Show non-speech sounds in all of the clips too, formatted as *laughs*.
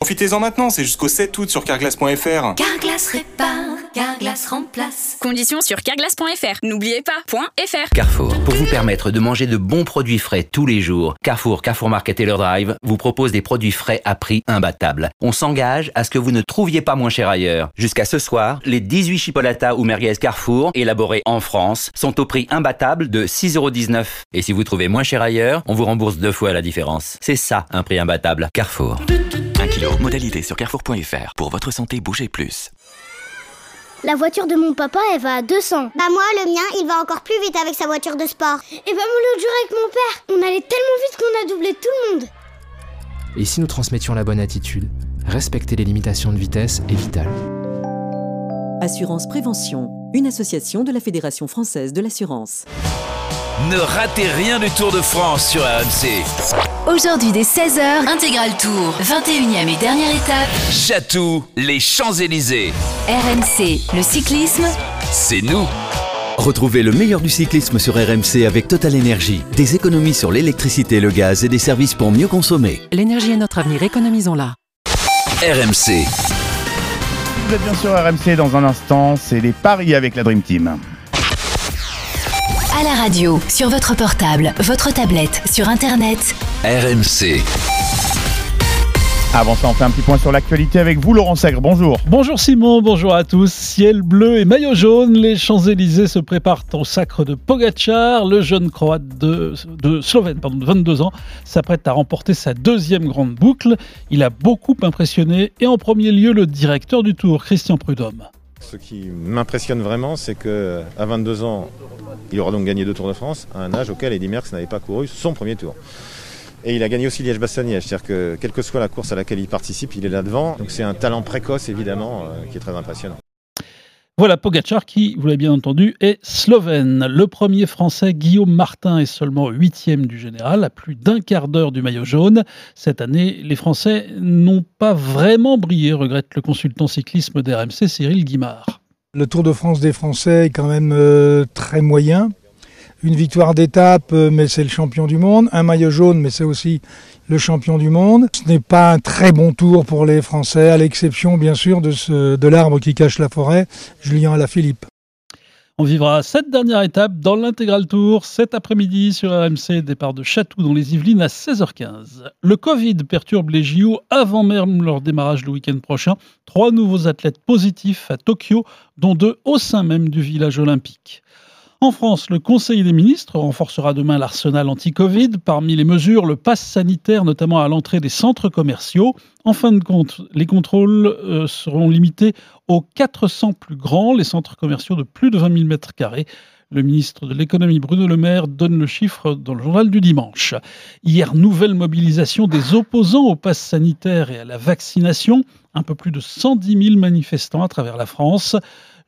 Profitez-en maintenant, c'est jusqu'au 7 août sur carglass.fr. Carglass répare, Carglass remplace. Conditions sur carglass.fr. N'oubliez pas, .fr. Carrefour, pour vous permettre de manger de bons produits frais tous les jours, Carrefour, Carrefour Market et leur Drive vous propose des produits frais à prix imbattable. On s'engage à ce que vous ne trouviez pas moins cher ailleurs. Jusqu'à ce soir, les 18 chipolatas ou merguez Carrefour, élaborés en France, sont au prix imbattable de 6,19€. Et si vous trouvez moins cher ailleurs, on vous rembourse deux fois la différence. C'est ça, un prix imbattable. Carrefour. 1 kg, modalité sur carrefour.fr. Pour votre santé, bougez plus. La voiture de mon papa, elle va à 200. Bah moi, le mien, il va encore plus vite avec sa voiture de sport. Et bah moi, l'autre jour avec mon père, on allait tellement vite qu'on a doublé tout le monde. Et si nous transmettions la bonne attitude? Respecter les limitations de vitesse est vital. Assurance Prévention, une association de la Fédération française de l'assurance. Ne ratez rien du Tour de France sur RMC. Aujourd'hui dès 16h, Intégral Tour, 21e et dernière étape. Chatou, les Champs-Élysées. RMC, le cyclisme, C'est nous. Retrouvez le meilleur du cyclisme sur RMC avec Total Énergie. Des économies sur l'électricité le gaz et des services pour mieux consommer. L'énergie est notre avenir, économisons-la. RMC. Vous êtes bien sûr RMC dans un instant, c'est les paris avec la Dream Team. à la radio, sur votre portable, votre tablette, sur Internet. RMC. Avant ça, on fait un petit point sur l'actualité avec vous, Laurent Sègre. Bonjour. Bonjour Simon, bonjour à tous. Ciel bleu et maillot jaune, les Champs-Élysées se préparent au sacre de Pogacar. Le jeune croate de, de Slovène, pardon, de 22 ans, s'apprête à remporter sa deuxième grande boucle. Il a beaucoup impressionné et en premier lieu le directeur du Tour, Christian Prudhomme. Ce qui m'impressionne vraiment, c'est que à 22 ans, il aura donc gagné deux Tours de France, à un âge auquel Eddy Merckx n'avait pas couru son premier tour. Et il a gagné aussi Liège-Bastogne-Liège, c'est-à-dire que quelle que soit la course à laquelle il participe, il est là devant. Donc c'est un talent précoce évidemment euh, qui est très impressionnant. Voilà Pogacar qui, vous l'avez bien entendu, est slovène. Le premier français, Guillaume Martin, est seulement huitième du général, à plus d'un quart d'heure du maillot jaune. Cette année, les Français n'ont pas vraiment brillé, regrette le consultant cyclisme d'RMC, Cyril Guimard. Le Tour de France des Français est quand même euh, très moyen. Une victoire d'étape, euh, mais c'est le champion du monde. Un maillot jaune, mais c'est aussi le champion du monde. Ce n'est pas un très bon tour pour les Français, à l'exception bien sûr de, de l'arbre qui cache la forêt, Julien Alaphilippe. On vivra cette dernière étape dans l'intégral tour cet après-midi sur RMC, départ de Chatou dans les Yvelines à 16h15. Le Covid perturbe les JO avant même leur démarrage le week-end prochain. Trois nouveaux athlètes positifs à Tokyo, dont deux au sein même du village olympique. En France, le Conseil des ministres renforcera demain l'arsenal anti-Covid. Parmi les mesures, le pass sanitaire, notamment à l'entrée des centres commerciaux. En fin de compte, les contrôles euh, seront limités aux 400 plus grands, les centres commerciaux de plus de 20 000 mètres carrés. Le ministre de l'économie Bruno Le Maire donne le chiffre dans le journal du dimanche. Hier, nouvelle mobilisation des opposants au pass sanitaire et à la vaccination. Un peu plus de 110 000 manifestants à travers la France.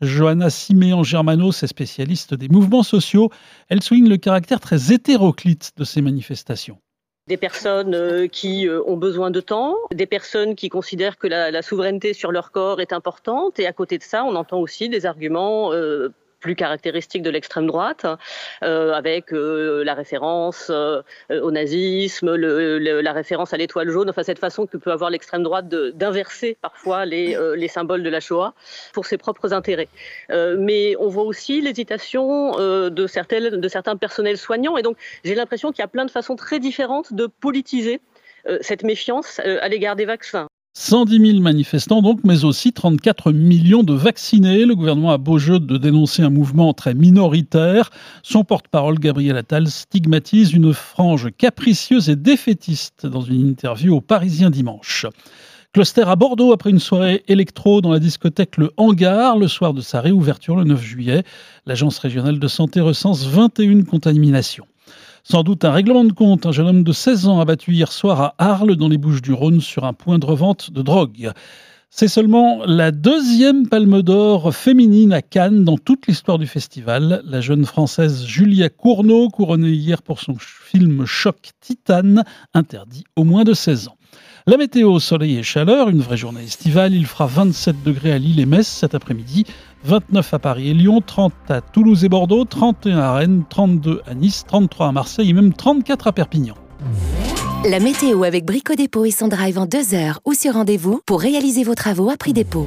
Johanna Siméon-Germanos est spécialiste des mouvements sociaux. Elle souligne le caractère très hétéroclite de ces manifestations. Des personnes euh, qui euh, ont besoin de temps, des personnes qui considèrent que la, la, souveraineté sur leur corps est importante, et à côté de ça, on entend aussi des arguments euh, plus caractéristique de l'extrême droite, euh, avec euh, la référence euh, au nazisme, le, le, la référence à l'étoile jaune, enfin cette façon que peut avoir l'extrême droite d'inverser parfois les, euh, les, symboles de la Shoah pour ses propres intérêts. Euh, mais on voit aussi l'hésitation euh, de, certaines, de certains personnels soignants, et donc j'ai l'impression qu'il y a plein de façons très différentes de politiser cette méfiance à l'égard des vaccins. 110 000 manifestants donc, mais aussi 34 millions de vaccinés. Le gouvernement a beau jeu de dénoncer un mouvement très minoritaire. Son porte-parole, Gabriel Attal, stigmatise une frange capricieuse et défaitiste dans une interview au Parisien dimanche. Cluster à Bordeaux après une soirée électro dans la discothèque Le Hangar le soir de sa réouverture le 9 juillet. L'agence régionale de santé recense 21 contaminations. Sans doute un règlement de compte. Un jeune homme de 16 ans abattu hier soir à Arles, dans les Bouches-du-Rhône, sur un point de revente de drogue. C'est seulement la deuxième palme d'or féminine à Cannes dans toute l'histoire du festival. La jeune française Julia Cournot, couronnée hier pour son film Choc Titane, interdit au moins de 16 ans. La météo, soleil et chaleur, une vraie journée estivale. Il fera 27 degrés à Lille et Metz cet après-midi, 29 à Paris et Lyon, 30 à Toulouse et Bordeaux, 31 à Rennes, 32 à Nice, 33 à Marseille et même 34 à Perpignan. La météo avec Brico Dépôt et son drive en deux heures ou sur rendez-vous pour réaliser vos travaux à prix dépôt.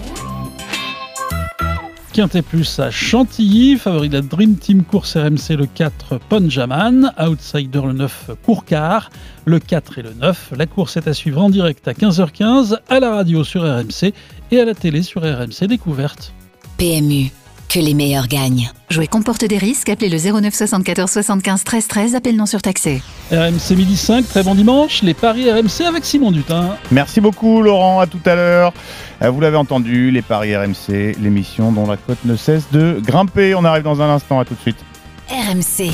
Quintet Plus à Chantilly, favori de la Dream Team course RMC le 4 Ponjaman, outsider le 9 Courcar, le 4 et le 9. La course est à suivre en direct à 15h15 à la radio sur RMC et à la télé sur RMC Découverte. PMU, que les meilleurs gagnent. Jouer comporte des risques, appelez le 09 74 75 13 13, appel non surtaxé. RMC midi 5, très bon dimanche, les paris RMC avec Simon Dutin. Merci beaucoup Laurent, à tout à l'heure. Euh, Vous l'avez entendu, les paris RMC, l'émission dont la cote ne cesse de grimper. On arrive dans un instant, à tout de suite. RMC.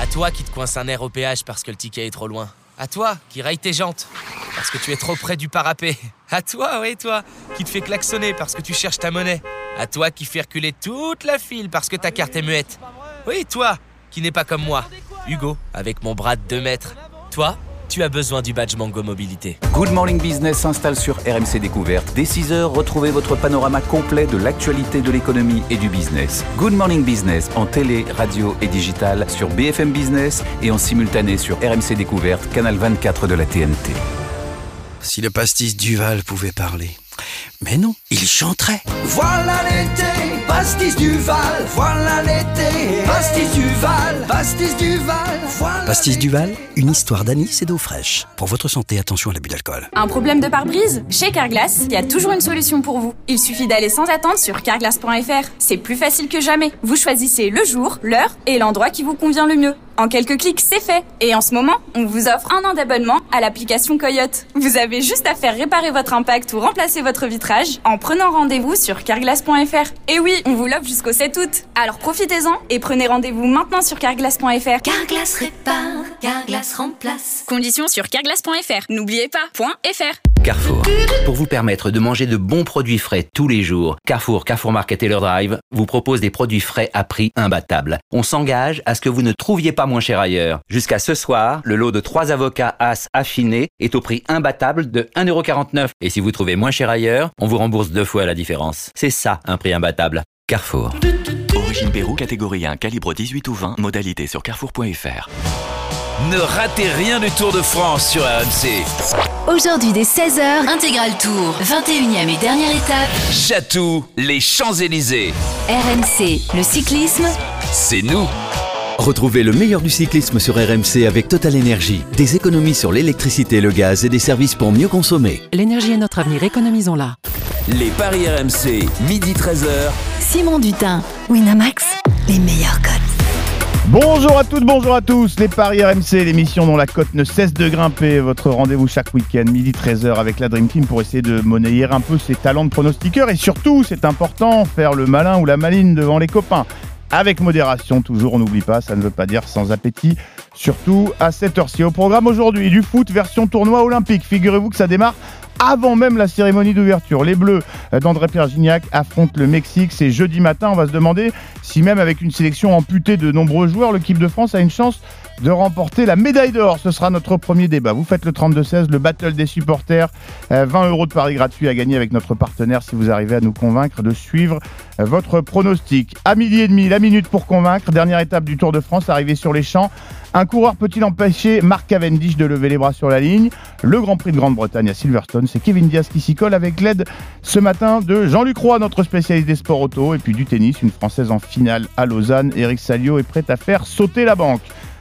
À toi qui te coince un air au péage parce que le ticket est trop loin. À toi qui raille tes jantes parce que tu es trop près du parapet. À toi, oui, toi, qui te fait klaxonner parce que tu cherches ta monnaie. À toi qui fait reculer toute la file parce que ta carte est muette. Oui, toi, qui n'es pas comme moi. Hugo, avec mon bras de 2 mètres. Toi, tu as besoin du badge Mango Mobilité. Good Morning Business s'installe sur RMC Découverte. Dès 6h, retrouvez votre panorama complet de l'actualité de l'économie et du business. Good Morning Business en télé, radio et digital sur BFM Business et en simultané sur RMC Découverte, canal 24 de la TNT. Si le pastis Duval pouvait parler. Mais non, il chanterait. Voilà l'été, pastis Duval, voilà l'été, pastis Duval, pastis Duval, voilà Pastis Duval, une histoire d'anis et d'eau fraîche. Pour votre santé, attention à l'abus d'alcool. Un problème de pare-brise Chez Carglass, il y a toujours une solution pour vous. Il suffit d'aller sans attendre sur carglass.fr. C'est plus facile que jamais. Vous choisissez le jour, l'heure et l'endroit qui vous convient le mieux. En quelques clics, c'est fait. Et en ce moment, on vous offre un an d'abonnement à l'application Coyote. Vous avez juste à faire réparer votre impact ou remplacer votre en prenant rendez-vous sur carglass.fr. Et oui, on vous l'offre jusqu'au 7 août. Alors profitez-en et prenez rendez-vous maintenant sur carglass.fr. Carglass répare, Carglass remplace. Conditions sur carglass.fr. N'oubliez pas, .fr. Carrefour. Pour vous permettre de manger de bons produits frais tous les jours, Carrefour, Carrefour Market et leur Drive vous propose des produits frais à prix imbattable. On s'engage à ce que vous ne trouviez pas moins cher ailleurs. Jusqu'à ce soir, le lot de 3 avocats As affinés est au prix imbattable de 1,49€. Et si vous trouvez moins cher ailleurs, on vous rembourse deux fois la différence. C'est ça, un prix imbattable. Carrefour. Origine Pérou, catégorie 1, calibre 18 ou 20, modalité sur carrefour.fr. Ne ratez rien du Tour de France sur RMC. Aujourd'hui dès 16h, intégral tour, 21e et dernière étape. Chatou, les Champs-Élysées. RMC, le cyclisme, C'est nous. Retrouvez le meilleur du cyclisme sur RMC avec Total Énergie. Des économies sur l'électricité le gaz et des services pour mieux consommer. L'énergie est notre avenir, économisons-la. Les paris RMC, midi 13h. Simon Dutin, Winamax, les meilleurs codes. Bonjour à toutes, bonjour à tous. Les Paris RMC, l'émission dont la cote ne cesse de grimper. Votre rendez-vous chaque week-end, midi 13h avec la Dream Team pour essayer de monnayer un peu ses talents de pronostiqueur. Et surtout, c'est important, faire le malin ou la maline devant les copains. Avec modération, toujours, on n'oublie pas, ça ne veut pas dire sans appétit. Surtout à cette heure-ci. Au programme aujourd'hui, du foot version tournoi olympique. Figurez-vous que ça démarre avant même la cérémonie d'ouverture. Les Bleus d'André-Pierre Gignac affrontent le Mexique. C'est jeudi matin. On va se demander si même avec une sélection amputée de nombreux joueurs, l'équipe de France a une chance de remporter la médaille d'or. Ce sera notre premier débat. Vous faites le 32-16, le battle des supporters. Euh, 20 euros de paris gratuits à gagner avec notre partenaire si vous arrivez à nous convaincre de suivre euh, votre pronostic. À midi et demi, la minute pour convaincre. Dernière étape du Tour de France, arrivé sur les champs. Un coureur peut-il empêcher Mark Cavendish de lever les bras sur la ligne? Le Grand Prix de Grande-Bretagne à Silverstone, c'est Kevin Diaz qui s'y colle avec l'aide ce matin de Jean-Luc Roy, notre spécialiste des sports auto, et puis du tennis, une Française en finale à Lausanne. Eric Salio est prêt à faire sauter la banque.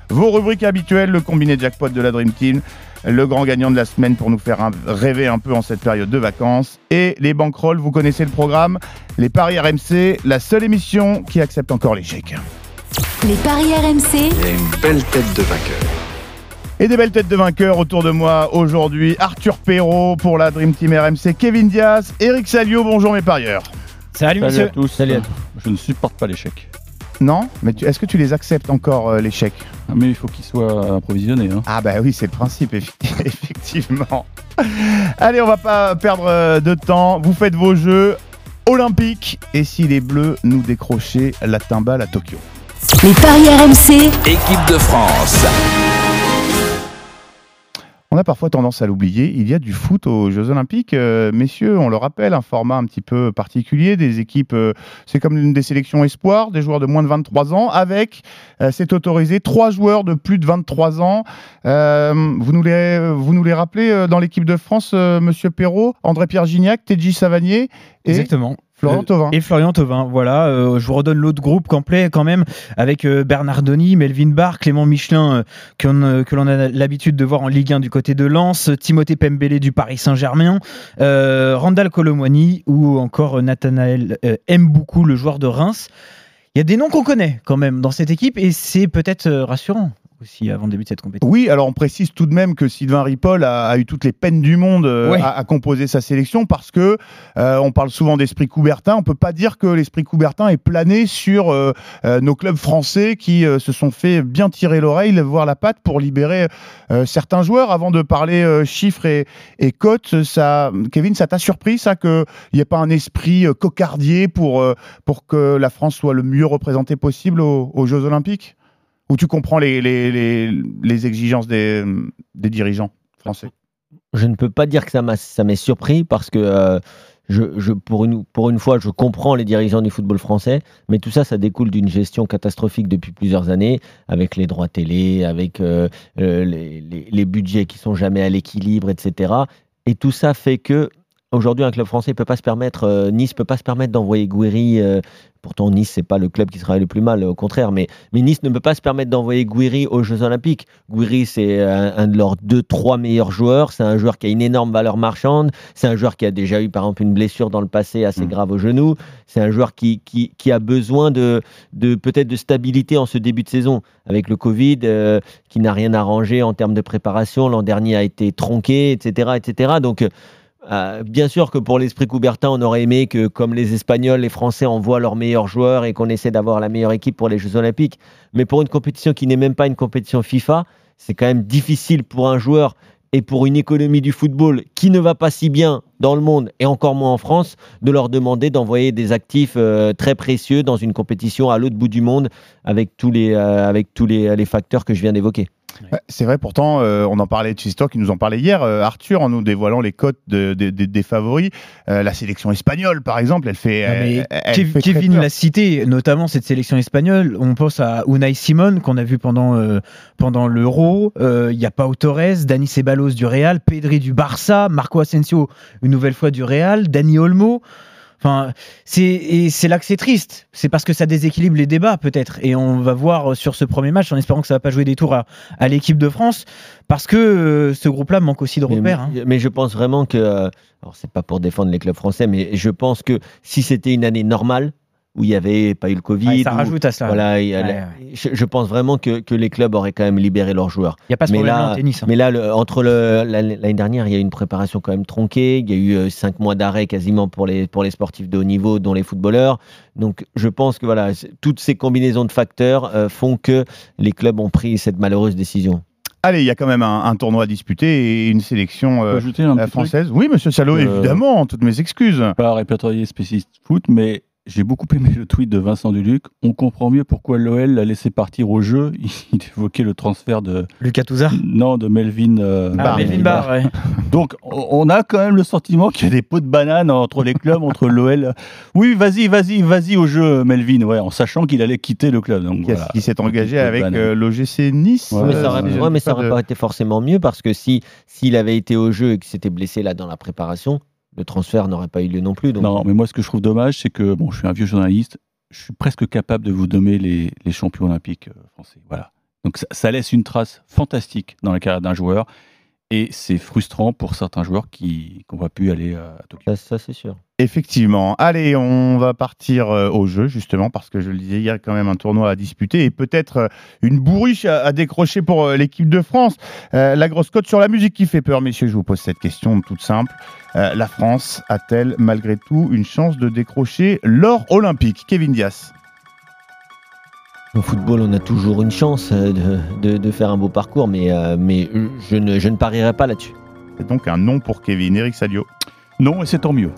Vos rubriques habituelles, le combiné jackpot de la Dream Team, le grand gagnant de la semaine pour nous faire rêver un peu en cette période de vacances, et les bankrolls, vous connaissez le programme, les paris RMC, la seule émission qui accepte encore l'échec. Les paris RMC, Il y a une belle tête de vainqueur. Et des belles têtes de vainqueurs autour de moi aujourd'hui. Arthur Perrault pour la Dream Team RMC, Kevin Diaz, Eric Salio, bonjour mes parieurs. Salut, monsieur. à tous. Salut à tous. Je ne supporte pas l'échec. Non Mais est-ce que tu les acceptes encore, euh, l'échec Mais il faut qu'ils soient approvisionnés. Ah bah oui, c'est le principe, *laughs* effectivement. Allez, on va pas perdre euh, de temps. Vous faites vos jeux olympiques. Et si les Bleus nous décrochaient la timbale à Tokyo? Les paris RMC, Équipe de France. On a parfois tendance à l'oublier, il y a du foot aux Jeux Olympiques. Euh, messieurs, on le rappelle, un format un petit peu particulier, des équipes, euh, c'est comme une des sélections espoirs, des joueurs de moins de 23 ans, avec, euh, c'est autorisé, trois joueurs de plus de 23 ans. Vous, nous les, vous nous les rappelez dans l'équipe de France, Monsieur Perrault, André-Pierre Gignac, Teddy Savanier Exactement. Florian Euh, Thauvin. Et Florian Thauvin, voilà. euh, je vous redonne l'autre groupe complet quand même, avec euh, Bernard Denis, Melvin Barr, Clément Michelin, euh, que l'on a l'habitude de voir en Ligue 1 du côté de Lens, Timothée Pembele du Paris Saint-Germain, Randall Colomwani ou encore Nathanaël aime beaucoup le joueur de Reims. Il y a des noms qu'on connaît quand même dans cette équipe et c'est peut-être rassurant aussi avant le début de cette compétition. Oui, alors on précise tout de même que Sylvain Ripoll a, a eu toutes les peines du monde euh, Ouais. à, à composer sa sélection parce que euh, on parle souvent d'esprit Coubertin. On peut pas dire que l'esprit Coubertin est plané sur euh, nos clubs français qui se sont fait bien tirer l'oreille, voire la patte pour libérer certains joueurs. Avant de parler chiffres et, et cotes, ça, Kevin, ça t'a surpris ça qu'il n'y ait pas un esprit cocardier pour pour que la France soit le mieux représentée possible aux, aux Jeux Olympiques? Ou tu comprends les, les, les, exigences des, des dirigeants français? Je ne peux pas dire que ça m'est surpris parce que euh, je, je- pour, une, pour une fois, je comprends les dirigeants du football français, mais tout ça, ça découle d'une gestion catastrophique depuis plusieurs années, avec les droits télé, avec euh, euh, les- les budgets qui sont jamais à l'équilibre, etc. Et tout ça fait que aujourd'hui, un club français peut pas se permettre, euh, Nice peut pas se permettre d'envoyer Gouiri. euh, pourtant, Nice, c'est pas le club qui sera le plus mal, au contraire, mais, mais Nice ne peut pas se permettre d'envoyer Gouiri aux Jeux Olympiques. Gouiri, c'est un, un de leurs deux, trois meilleurs joueurs. C'est un joueur qui a une énorme valeur marchande. C'est un joueur qui a déjà eu, par exemple, une blessure dans le passé assez grave au genou. C'est un joueur qui, qui, qui a besoin de, de peut-être de stabilité en ce début de saison. Avec le Covid, euh, qui n'a rien arrangé en termes de préparation. L'an dernier a été tronqué, etc. etc. Donc, euh, bien sûr que pour l'esprit Coubertin, on aurait aimé que, comme les Espagnols, les Français envoient leurs meilleurs joueurs et qu'on essaie d'avoir la meilleure équipe pour les Jeux Olympiques. Mais pour une compétition qui n'est même pas une compétition FIFA, c'est quand même difficile pour un joueur et pour une économie du football qui ne va pas si bien dans le monde et encore moins en France, de leur demander d'envoyer des actifs euh, très précieux dans une compétition à l'autre bout du monde avec tous les, euh, avec tous les, les facteurs que je viens d'évoquer. Ouais, C'est vrai, pourtant, euh, on en parlait de Chisto qui nous en parlait hier, euh, Arthur, en nous dévoilant les cotes de- de- de- des favoris. Euh, la sélection espagnole, par exemple, elle fait. Non, mais elle- elle Kev- fait très Kevin l'a cité, notamment cette sélection espagnole. On pense à Unai Simon qu'on a vu pendant pendant l'Euro. Il y a Pau Torres, Dani Ceballos du Real, Pedri du Barça, Marco Asensio une nouvelle fois du Real, Dani Olmo. Enfin, c'est et c'est là que c'est triste. C'est parce que ça déséquilibre les débats peut-être. Et on va voir sur ce premier match en espérant que ça va pas jouer des tours à, à l'équipe de France parce que euh, ce groupe-là manque aussi de Mais, repères. hein. mais- mais je pense vraiment que, euh, alors c'est pas pour défendre les clubs français, mais je pense que si c'était une année normale, où il n'y avait pas eu le Covid, Ouais, ça où- rajoute à cela. Voilà, a Ouais, Je, je pense vraiment que, que les clubs auraient quand même libéré leurs joueurs. Il y a pas ce mais problème-là là, en tennis, hein. Mais là, le- entre l'année dernière, il y a eu une préparation quand même tronquée. Il y a eu euh, cinq mois d'arrêt quasiment pour les, pour les sportifs de haut niveau, dont les footballeurs. Donc, je pense que voilà, toutes ces combinaisons de facteurs euh, font que les clubs ont pris cette malheureuse décision. Allez, il y a quand même un, un tournoi à disputer et une sélection euh, un française. Oui, monsieur Salot, Euh, évidemment, toutes mes excuses. Pas répertorié spécialiste foot, mais j'ai beaucoup aimé le tweet de Vincent Duluc. On comprend mieux pourquoi l'OL l'a laissé partir au jeu. *laughs* Il évoquait le transfert de. Lucas Touzard Non, de Melvin. euh, Ah, Melvin Barr, ouais. *laughs* Donc, on a quand même le sentiment qu'il y a des pots de banane entre les clubs, entre l'OL. Oui, vas-y, vas-y, vas-y au jeu, Melvin, ouais, en sachant qu'il allait quitter le club. Donc, voilà. s'est engagé avec euh, l'OGC Nice. Ouais, mais ça euh, aurait, ouais, mais ça pas aurait de- pas été forcément mieux parce que si s'il avait été au jeu et que c'était blessé là dans la préparation, le transfert n'aurait pas eu lieu non plus. Donc, Non, mais moi, ce que je trouve dommage, c'est que, bon, je suis un vieux journaliste, je suis presque capable de vous nommer les, les champions olympiques euh, français. Voilà. Donc, ça, ça laisse une trace fantastique dans la carrière d'un joueur. Et c'est frustrant pour certains joueurs qui n'ont pas pu aller à Tokyo. Ça, ça, c'est sûr. Effectivement. Allez, on va partir euh, au jeu, justement, parce que je le disais, il y a quand même un tournoi à disputer et peut-être euh, une bourriche à, décrocher pour euh, l'équipe de France. Euh, la grosse cote sur la musique qui fait peur, messieurs, je vous pose cette question toute simple. Euh, la France a-t-elle malgré tout une chance de décrocher l'or olympique? Kevin Dias. Au football, on a toujours une chance de, de- de faire un beau parcours, mais, euh, mais je, ne, je ne parierai pas là-dessus. C'est donc un non pour Kevin. Eric Salio. Non, et c'est tant mieux.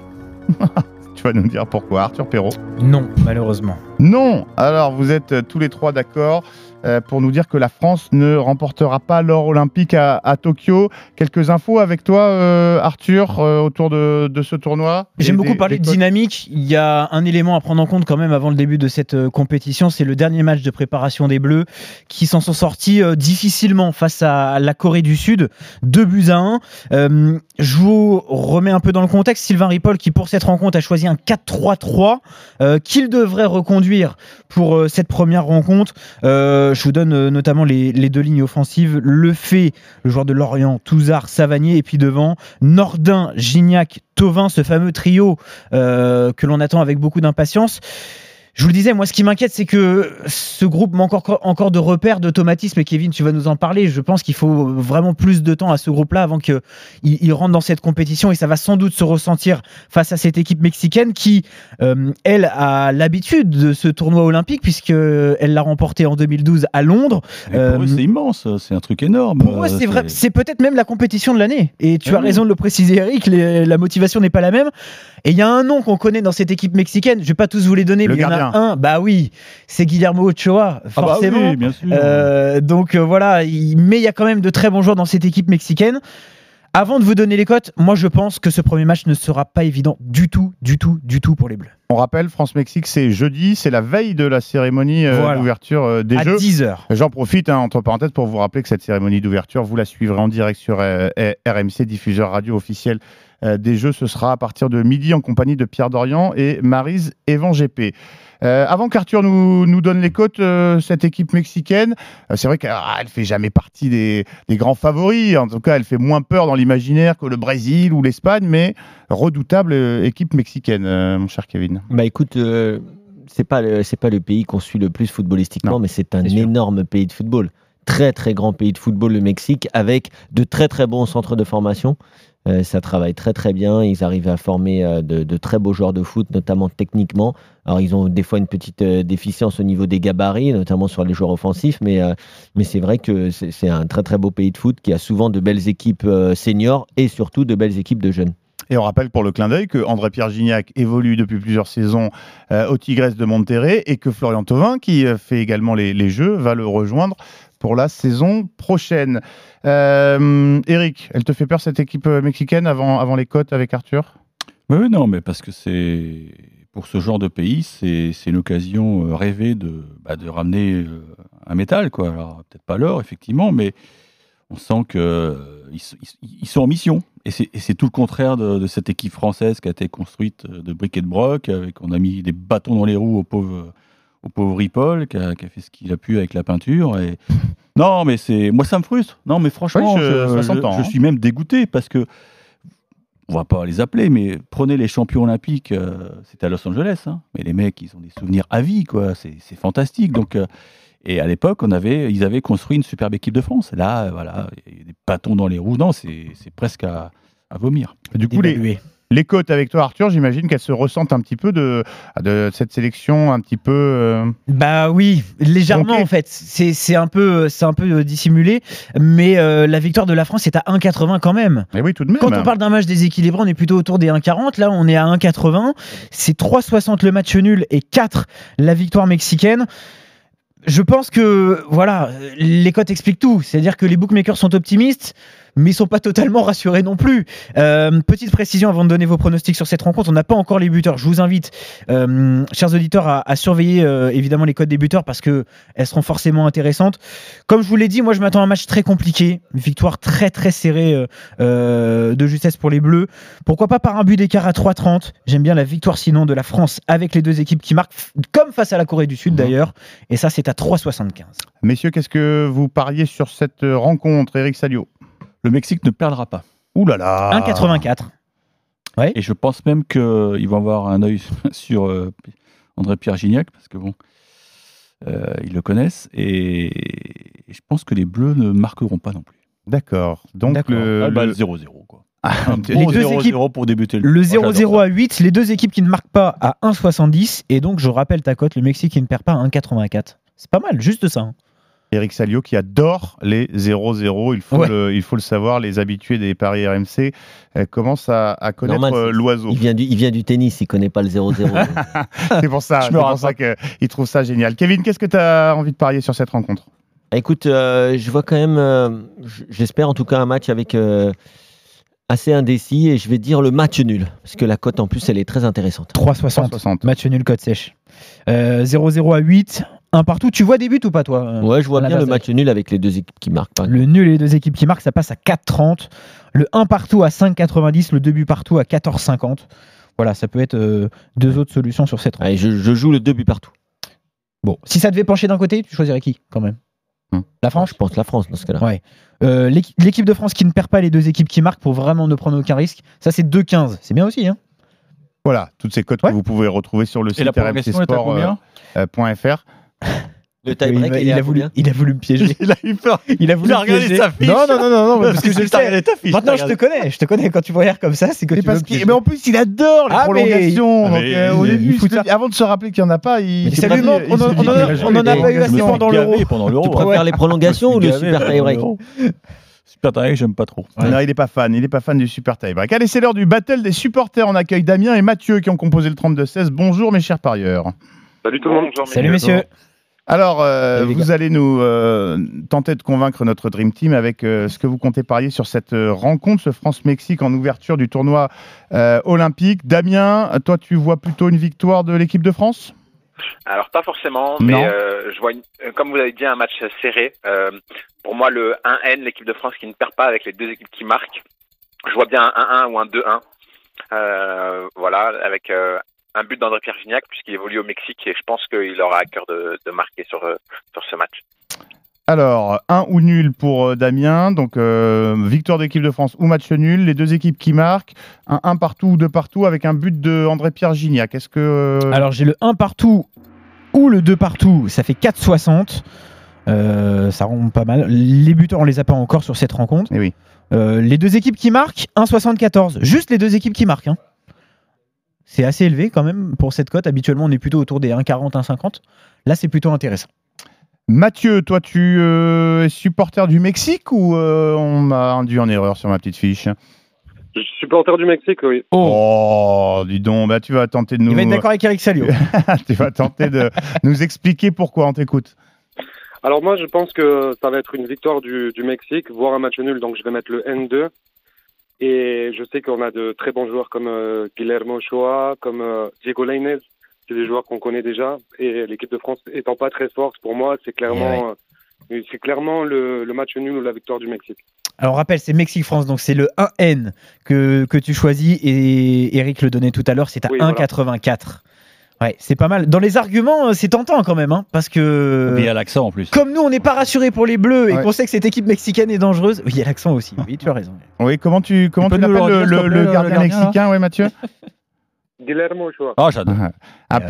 *laughs* tu vas nous dire pourquoi, Arthur Perrault? Non, malheureusement. Non Alors, vous êtes euh, tous les trois d'accord. euh, pour nous dire que la France ne remportera pas l'or olympique à, à Tokyo. Quelques infos avec toi, euh, Arthur, euh, autour de, de ce tournoi J'aime beaucoup parler des de dynamique. Il y a un élément à prendre en compte quand même avant le début de cette euh, compétition. C'est le dernier match de préparation des Bleus qui s'en sont sortis difficilement face à la Corée du Sud. Deux buts à un. Euh, je vous remets un peu dans le contexte. Sylvain Ripoll qui pour cette rencontre a choisi un 4-3-3 euh, qu'il devrait reconduire pour euh, cette première rencontre. Euh, je vous donne euh, notamment les, deux lignes offensives. Le fait, le joueur de Lorient, Touzard, Savanier, et puis devant, Nordin, Gignac, Tovin, ce fameux trio que l'on attend avec beaucoup d'impatience. Je vous le disais, moi, ce qui m'inquiète, c'est que ce groupe manque encore, encore de repères, d'automatisme. Et Kevin, tu vas nous en parler. Je pense qu'il faut vraiment plus de temps à ce groupe-là avant qu'il il rentre dans cette compétition. Et ça va sans doute se ressentir face à cette équipe mexicaine qui, euh, elle, a l'habitude de ce tournoi olympique, puisqu'elle l'a remporté en 2012 à Londres. Eux, c'est immense, c'est un truc énorme. Euh, Pour moi, Euh, c'est vrai. C'est peut-être même la compétition de l'année. Et tu Ah as oui. raison de le préciser, Eric. les- la motivation n'est pas la même. Et il y a un nom qu'on connaît dans cette équipe mexicaine. Je vais pas tous vous les donner, Le mais il y en a un. Bah oui, c'est Guillermo Ochoa, Ah bah forcément. oui, bien sûr. Euh, donc euh, voilà. il- Mais il y a quand même de très bons joueurs dans cette équipe mexicaine. Avant de vous donner les cotes, moi je pense que ce premier match ne sera pas évident du tout, du tout, du tout pour les Bleus. On rappelle, France-Mexique, c'est jeudi, c'est la veille de la cérémonie euh, Voilà. d'ouverture euh, des À Jeux. 10h. J'en profite, hein, entre parenthèses, pour vous rappeler que cette cérémonie d'ouverture, vous la suivrez en direct sur euh, RMC, diffuseur radio officiel euh, des Jeux. Ce sera à partir de midi en compagnie de Pierre Dorian et Marise Evan GP. Euh, avant qu'Arthur nous, nous donne les cotes, euh, cette équipe mexicaine, euh, c'est vrai qu'elle ah, fait jamais partie des, des grands favoris. En tout cas, elle fait moins peur dans l'imaginaire que le Brésil ou l'Espagne, mais redoutable équipe mexicaine, mon cher Kevin. Bah écoute, c'est pas le- c'est pas le pays qu'on suit le plus footballistiquement, mais c'est un énorme pays de football. Très très grand pays de football le Mexique avec de très très bons centres de formation. Euh, ça travaille très très bien. Ils arrivent à former euh, de, très beaux joueurs de foot, notamment techniquement. Alors ils ont des fois une petite euh, déficience au niveau des gabarits, notamment sur les joueurs offensifs, mais, mais c'est vrai que c'est un très très beau pays de foot qui a souvent de belles équipes seniors et surtout de belles équipes de jeunes. Et on rappelle pour le clin d'œil que André-Pierre Gignac évolue depuis plusieurs saisons au Tigres de Monterrey et que Florian Thauvin, qui fait également les jeux, va le rejoindre pour la saison prochaine. Euh, Eric, elle te fait peur cette équipe euh, mexicaine avant, avant les côtes avec Arthur? Oui, non, mais parce que c'est pour ce genre de pays, c'est une occasion euh, rêvée de, bah, de ramener euh, un métal, quoi. Alors peut-être pas l'or, effectivement, mais on sent que euh, ils, s- ils- ils sont en mission. Et c'est tout le contraire de, de cette équipe française qui a été construite de briques et de broc. Avec, on a mis des bâtons dans les roues au pauvre, au pauvre Ripoll, qui a, qui a fait ce qu'il a pu avec la peinture. Et... *laughs* Non, mais c'est moi, ça me frustre. Non, mais franchement, Oui, je- hein. suis même dégoûté parce que on va pas les appeler, mais prenez les champions olympiques, euh, c'était à Los Angeles, hein. mais les mecs, ils ont des souvenirs à vie, quoi. C'est c'est fantastique. Donc, euh, et à l'époque, on avait, ils avaient construit une superbe équipe de France. Là, voilà, il y a des bâtons dans les roues. Non, c'est c'est presque à, à vomir. Du coup, les, les côtes avec toi, Arthur, j'imagine qu'elles se ressentent un petit peu de, de cette sélection, un petit peu. euh, Bah oui, légèrement en fait. C'est c'est un peu, c'est un peu euh, dissimulé, mais euh, la victoire de la France est à 1,80 quand même. Mais oui, tout de même. Quand on parle d'un match déséquilibré, on est plutôt autour des 1,40. Là, on est à 1,80. C'est 3,60 le match nul et 4 la victoire mexicaine. Je pense que voilà, les cotes expliquent tout. C'est-à-dire que les bookmakers sont optimistes, mais ils sont pas totalement rassurés non plus. Euh, petite précision avant de donner vos pronostics sur cette rencontre, on n'a pas encore les buteurs. Je vous invite, euh, chers auditeurs, à, à surveiller euh, évidemment les codes des buteurs parce que elles seront forcément intéressantes. Comme je vous l'ai dit, moi je m'attends à un match très compliqué, une victoire très très serrée de justesse pour les Bleus. Pourquoi pas par un but d'écart à 3,30 J'aime bien la victoire sinon de la France avec les deux équipes qui marquent, comme face à la Corée du Sud d'ailleurs. Et ça c'est à 3,75. Messieurs, qu'est-ce que vous pariez sur cette rencontre, Eric Salio? Le Mexique ne perdra pas. Ouh là là 1,84. Et je pense même qu'ils vont avoir un œil *laughs* sur euh, André-Pierre Gignac, parce que bon, euh, ils le connaissent. Et, et je pense que les Bleus ne marqueront pas non plus. D'accord. Donc le, Ah bah, le- 0-0, quoi. *laughs* Ah, Un les bon deux 0-0 équipes- pour débuter Le Oh, j'adore 0-0 ça. à 8, les deux équipes qui ne marquent pas à 1,70. Et donc je rappelle ta cote, le Mexique qui ne perd pas à 1,84. C'est pas mal, juste ça. hein. Eric Salio qui adore les 0-0. Il, faut Ouais. le- il faut le savoir, les habitués des paris RMC euh, commencent à, à connaître euh, l'oiseau. Il vient, du, il vient du tennis, il connaît pas le 0-0. *laughs* c'est pour ça, *laughs* pour ça qu'il trouve ça génial. Kevin, qu'est-ce que tu as envie de parier sur cette rencontre? Écoute, euh, je vois quand même, euh, j'espère en tout cas un match avec euh, assez indécis et je vais dire le match nul parce que la cote en plus elle est très intéressante. 3,60. Match nul, cote sèche. Euh, 0-0 à 8. Un partout. Tu vois des buts ou pas, toi euh, Ouais, je vois bien le match nul avec les deux équipes qui marquent pas. Le nul et les deux équipes qui marquent, ça passe à 4,30. Le 1 partout à 5,90. Le 2 buts partout à 14,50. Voilà, ça peut être euh, deux autres solutions sur cette rencontre. je, je joue le 2 buts partout. Bon, si ça devait pencher d'un côté, tu choisirais qui quand même? La France? Je pense la France dans ce cas-là. Ouais. Euh, l'équi- L'équipe de France qui ne perd pas les deux équipes qui marquent pour vraiment ne prendre aucun risque, ça c'est 2,15. C'est bien aussi. Hein Voilà, toutes ces cotes que vous pouvez retrouver sur le site combien? euh, euh, *laughs* .fr. Le il, va- il a voulu, il a voulu me piéger. *laughs* il a eu peur. Il a voulu Il a me regardé piéger. sa fiche. Non, non, non, non, *laughs* non, parce que je le sais. ta fiche, Maintenant, je te connais. Je te connais. Quand tu me regardes comme ça, c'est que tu veux parce me mais en plus, il adore les Ah, mais- prolongations. Ah, donc, mais euh, au il- début, il il avant de se rappeler qu'il n'y en a pas, il. Mais ça lui manque. il On s'est en- dit on en qu'il a- pas eu assez pendant l'Euro. pendant l'euro. Tu préfères les prolongations ou le super tie-break Super tie j'aime pas trop. Non, il n'est pas fan. Il n'est pas fan du super tie-break. Allez, c'est l'heure du battle des supporters. On accueille Damien et Mathieu qui ont composé le 32-16. Bonjour, mes chers parieurs. Salut tout le monde. Salut messieurs. Alors, euh, vous allez nous euh, tenter de convaincre notre Dream Team avec euh, ce que vous comptez parier sur cette euh, rencontre, ce France-Mexique en ouverture du tournoi euh, olympique. Damien, toi, tu vois plutôt une victoire de l'équipe de France? Alors pas forcément, Non. mais euh, je vois, une- comme vous avez dit, un match serré. Euh, pour moi, le 1N, l'équipe de France qui ne perd pas avec les deux équipes qui marquent. Je vois bien un 1-1 ou un 2-1. Euh, voilà, avec euh, un but d'André-Pierre Gignac puisqu'il évolue au Mexique et je pense qu'il aura à cœur de, de marquer sur, euh, sur ce match. Alors, un ou nul pour euh, Damien. Donc, euh, victoire d'équipe de France ou match nul. Les deux équipes qui marquent. Un 1 partout ou 2 partout avec un but de André-Pierre Gignac. Est-ce que. Alors j'ai le 1 partout ou le 2 partout, ça fait 4,60. Euh, ça rend pas mal. Les buteurs, on les a pas encore sur cette rencontre. Eh oui. Euh, les deux équipes qui marquent, 1,74. Juste les deux équipes qui marquent. hein. C'est assez élevé quand même pour cette cote. Habituellement, on est plutôt autour des 1,40, 1,50. Là, c'est plutôt intéressant. Mathieu, toi, tu euh, es supporter du Mexique ou euh, on m'a induit en erreur sur ma petite fiche? Je suis supporter du Mexique, oui. Oh, dis donc, bah, tu vas tenter de nous. Il va être d'accord avec Eric Salio. *laughs* tu vas tenter de nous expliquer pourquoi on t'écoute. Alors moi, je pense que ça va être une victoire du, du Mexique, voire un match nul, donc je vais mettre le N2. Et je sais qu'on a de très bons joueurs comme euh, Guillermo Ochoa, comme euh, Diego Lainez, c'est des joueurs qu'on connaît déjà. Et l'équipe de France étant pas très forte, pour moi, c'est clairement, euh, c'est clairement le, le match nul ou la victoire du Mexique. Alors, on rappelle, c'est Mexique-France, donc c'est le 1N que, que tu choisis et Eric le donnait tout à l'heure, c'est à Oui, voilà. 1,84. Ouais, c'est pas mal. Dans les arguments, euh, c'est tentant quand même, hein, parce que. Et il y a l'accent en plus. Comme nous, on n'est pas rassurés pour les Bleus et Ouais. qu'on sait que cette équipe mexicaine est dangereuse. Oui, il y a l'accent aussi. Oui, tu as raison. Oui, comment tu comment Tu tu, l'appelles le le, gardien mexicain, ouais, Mathieu *laughs* Guillermo Ochoa. Ah, j'adore. Ah,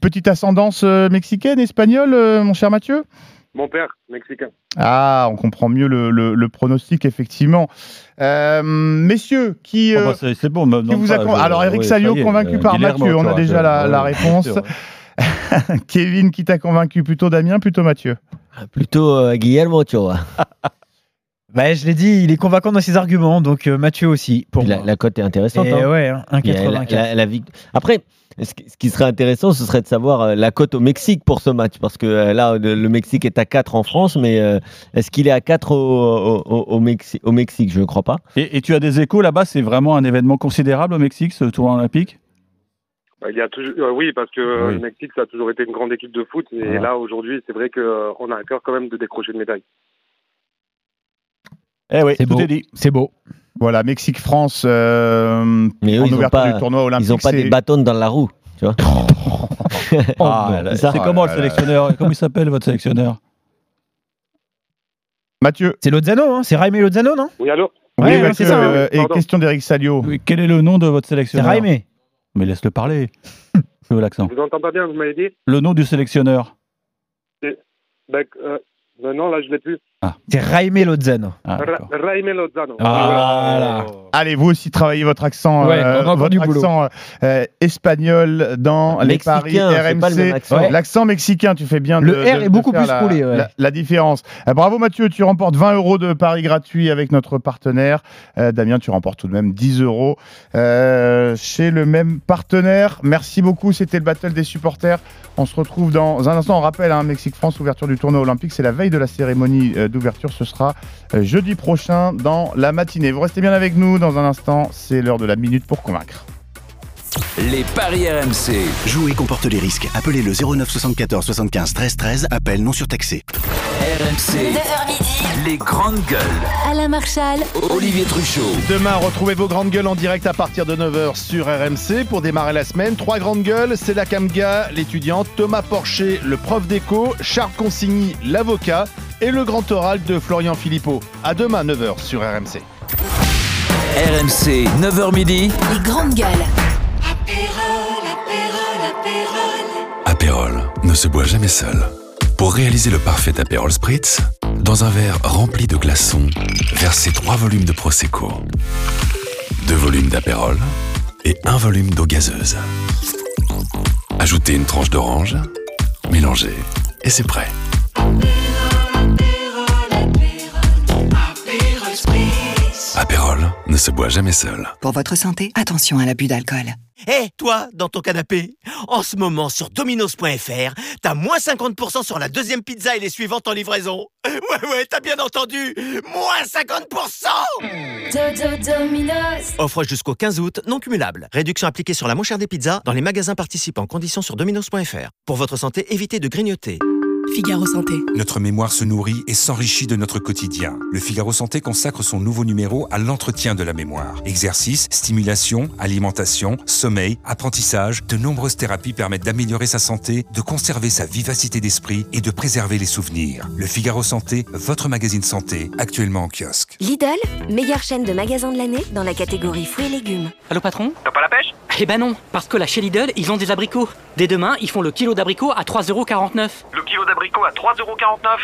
petite ascendance euh, mexicaine, espagnole, euh, mon cher Mathieu? Mon père, mexicain. Ah, on comprend mieux le, le- le pronostic, effectivement. Euh, messieurs, qui. Oh, euh, bah, c'est bon. qui vous a pas, con- je- Alors, Eric ouais, Salio, est, convaincu euh, par Mathieu, on a déjà la, la réponse. *laughs* Kevin, qui t'a convaincu Plutôt Damien, plutôt Mathieu Plutôt euh, Guillermo, tu vois. *laughs* Bah, je l'ai dit, il est convaincant dans ses arguments, donc euh, Mathieu aussi. Pour la, moi. la cote est intéressante. Et hein. ouais, hein, Il y a la- 1,84. la- la vict- Après, ce qui serait intéressant, ce serait de savoir euh, la cote au Mexique pour ce match. Parce que euh, là, le le Mexique est à 4 en France, mais euh, est-ce qu'il est à 4 au, au- au- au Mexi- au Mexique? Je ne crois pas. Et, et tu as des échos là-bas, c'est vraiment un événement considérable au Mexique, ce tournoi olympique? Bah, Il y a toujours, euh, oui, parce que Oui. le Mexique, ça a toujours été une grande équipe de foot. Et Voilà. là, aujourd'hui, c'est vrai qu'on a à cœur quand même de décrocher une médaille. Eh oui, C'est tout beau. est dit. C'est beau. Voilà, Mexique-France euh, Mais eux, en ils n'ont ouverture pas, du tournoi olympique. ils ont pas des c'est- bâtons dans la roue. Tu vois *laughs* Ah, là, ça. c'est comment le sélectionneur Comment il s'appelle votre sélectionneur Mathieu C'est Lozano, hein c'est Jaime Lozano, non? Oui, allô? Oui, Ouais, Mathieu, c'est ça, hein. euh, et Pardon. question d'Eric Salio. Oui, Quel est le nom de votre C'est sélectionneur Jaime. Mais laisse-le parler. *laughs* Je veux l'accent. Je vous entends pas bien, vous m'avez dit? Le nom du sélectionneur Ben, euh, ben non, là, je l'ai plus. C'est Jaime Lozano. Ah, Ra- Raime Lozano. Voilà. Allez, vous aussi travaillez votre accent, Ouais, euh, votre accent euh, espagnol dans les Mexicain, paris c'est pas le même RMC. Ouais. L'accent mexicain, tu fais bien. Le de- R de- est de beaucoup plus roulé, ouais. la- la différence. Euh, bravo Mathieu, tu remportes 20 euros de paris gratuits avec notre partenaire. Euh, Damien, tu remportes tout de même 10 euros euh, chez le même partenaire. Merci beaucoup, c'était le battle des supporters. On se retrouve dans un instant. On rappelle, hein, Mexique-France, ouverture du tournoi olympique. C'est la veille de la cérémonie euh, d'ouverture. Ce sera euh, jeudi prochain dans la matinée. Vous restez bien avec nous. Dans un instant, c'est l'heure de la minute pour convaincre. Les paris RMC. Jouer comporte les risques. Appelez le 09 74 75 13 13. Appel non surtaxé. RMC. 9h midi. Les grandes gueules. Alain Marchal, Olivier Truchot. Demain, retrouvez vos grandes gueules en direct à partir de 9h sur RMC pour démarrer la semaine. Trois grandes gueules, c'est la Kamga, l'étudiante, Thomas Porcher, le prof d'éco, Charles Consigny, l'avocat et le grand oral de Florian Philippot. À demain 9h sur RMC. RMC, 9h midi. les grandes gueules. Apérol ne se boit jamais seul. Pour réaliser le parfait Apérol Spritz, dans un verre rempli de glaçons, versez 3 volumes de Prosecco, 2 volumes d'Apérol et 1 volume d'eau gazeuse. Ajoutez une tranche d'orange, mélangez et c'est prêt. Apérol ne se boit jamais seul. Pour votre santé, attention à l'abus d'alcool. Hé, toi, dans ton canapé, en ce moment sur dominos.fr, t'as moins 50% sur la deuxième pizza et les suivantes en livraison. *laughs* Ouais, ouais, t'as bien entendu Moins 50% Dodo Dominos. Offre jusqu'au 15 août, non cumulable. Réduction appliquée sur la moins chère des pizzas dans les magasins participants. Conditions sur dominos.fr. Pour votre santé, évitez de grignoter. Figaro Santé. Notre mémoire se nourrit et s'enrichit de notre quotidien. Le Figaro Santé consacre son nouveau numéro à l'entretien de la mémoire. Exercice, stimulation, alimentation, sommeil, apprentissage, de nombreuses thérapies permettent d'améliorer sa santé, de conserver sa vivacité d'esprit et de préserver les souvenirs. Le Figaro Santé, votre magazine santé, actuellement en kiosque. Lidl, meilleure chaîne de magasins de l'année dans la catégorie fruits et légumes. Allô patron? T'as pas la pêche? Eh ben non, parce que là chez Lidl, ils ont des abricots. Dès demain, ils font le kilo d'abricots à 3,49€. Le kilo d'abricot à 3,49€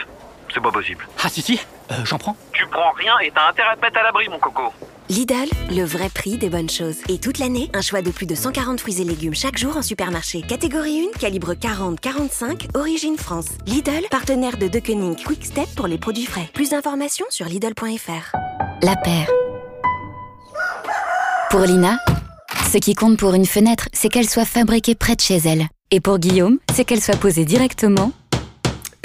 C'est pas possible. Ah si si, euh, j'en prends. Tu prends rien et t'as intérêt à te mettre à l'abri, mon coco. Lidl, le vrai prix des bonnes choses. Et toute l'année, un choix de plus de 140 fruits et légumes chaque jour en supermarché. Catégorie 1, calibre 40-45, origine France. Lidl, partenaire de Deceuninck Quick Step pour les produits frais. Plus d'informations sur Lidl.fr. La paire. Pour Lina, ce qui compte pour une fenêtre, c'est qu'elle soit fabriquée près de chez elle. Et pour Guillaume, c'est qu'elle soit posée directement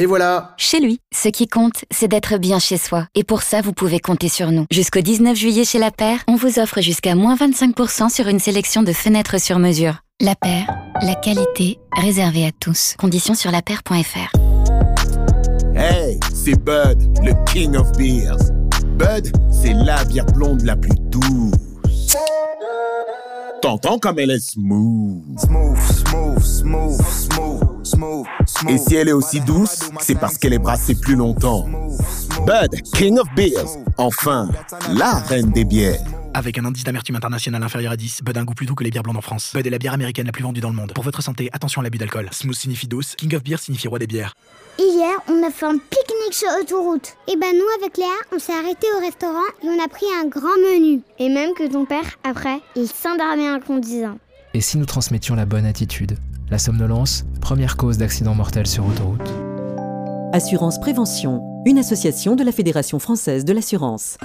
Et voilà chez lui. Ce qui compte, c'est d'être bien chez soi. Et pour ça, vous pouvez compter sur nous. Jusqu'au 19 juillet chez La Paire, on vous offre jusqu'à moins 25% sur une sélection de fenêtres sur mesure. La Paire, la qualité réservée à tous. Conditions sur lapaire.fr. Hey, c'est Bud, le King of Beers. Bud, c'est la bière blonde la plus douce. T'entends comme elle est smooth. Smooth, smooth, smooth, smooth, smooth, Et si elle est aussi douce, c'est parce qu'elle est brassée plus longtemps. Bud, King of Beers. Enfin, la reine des bières. Avec un indice d'amertume international inférieur à 10, Bud a un goût plus doux que les bières blondes en France. Bud est la bière américaine la plus vendue dans le monde. Pour votre santé, attention à l'abus d'alcool. Smooth signifie douce, King of Beer signifie roi des bières. Hier, on a fait un pique-nique sur autoroute. Et ben nous, avec Léa, on s'est arrêté au restaurant et on a pris un grand menu. Et même que ton père, après, il s'endormait en conduisant. Et si nous transmettions la bonne attitude? La somnolence, première cause d'accident mortel sur autoroute. Assurance Prévention, une association de la Fédération française de l'assurance.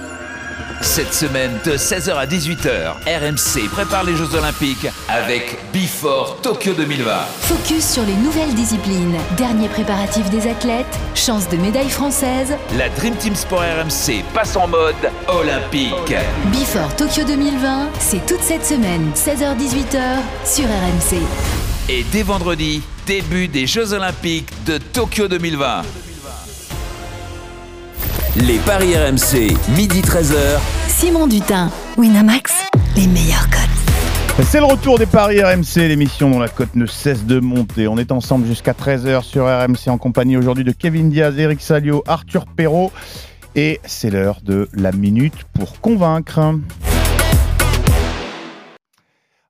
Cette semaine, de 16h à 18h, RMC prépare les Jeux Olympiques avec Before Tokyo 2020. Focus sur les nouvelles disciplines. Dernier préparatif des athlètes, chance de médaille française. La Dream Team Sport RMC passe en mode olympique. Before Tokyo 2020, c'est toute cette semaine, 16h-18h sur RMC. Et dès vendredi, début des Jeux Olympiques de Tokyo 2020. Les paris RMC, midi 13h. Simon Dutin, Winamax, les meilleurs codes. C'est le retour des paris RMC, l'émission dont la cote ne cesse de monter. On est ensemble jusqu'à 13h sur RMC en compagnie aujourd'hui de Kevin Diaz, Eric Salio, Arthur Perrault. Et c'est l'heure de la minute pour convaincre.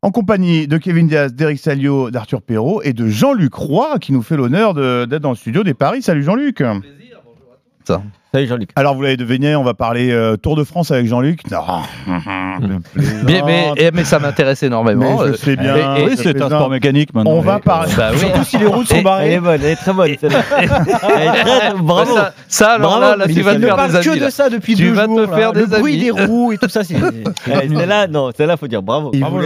En compagnie de Kevin Diaz, d'Eric Salio, d'Arthur Perrault et de Jean-Luc Roy qui nous fait l'honneur d'être dans le studio des paris. Salut Jean-Luc. Salut Jean-Luc. Alors vous l'avez deviné, on va parler euh, Tour de France avec Jean-Luc. Non. *laughs* Bien, mais, ça m'intéresse énormément. Mais je euh, sais bien. et- et- Oui, c'est un sport mécanique maintenant. On va parler. Bah oui. Surtout si les routes sont barrées. Elle est bonne, elle est très bonne. Elle est très- Bravo. Ça, ça, alors là, là, Mais tu vas te faire des que amis. de là. ça depuis Tu deux vas jours. te faire là. Le des bruit amis. des roues et tout ça, c'est. *laughs* Eh, Celle-là, non, celle-là, faut dire bravo. Bravo,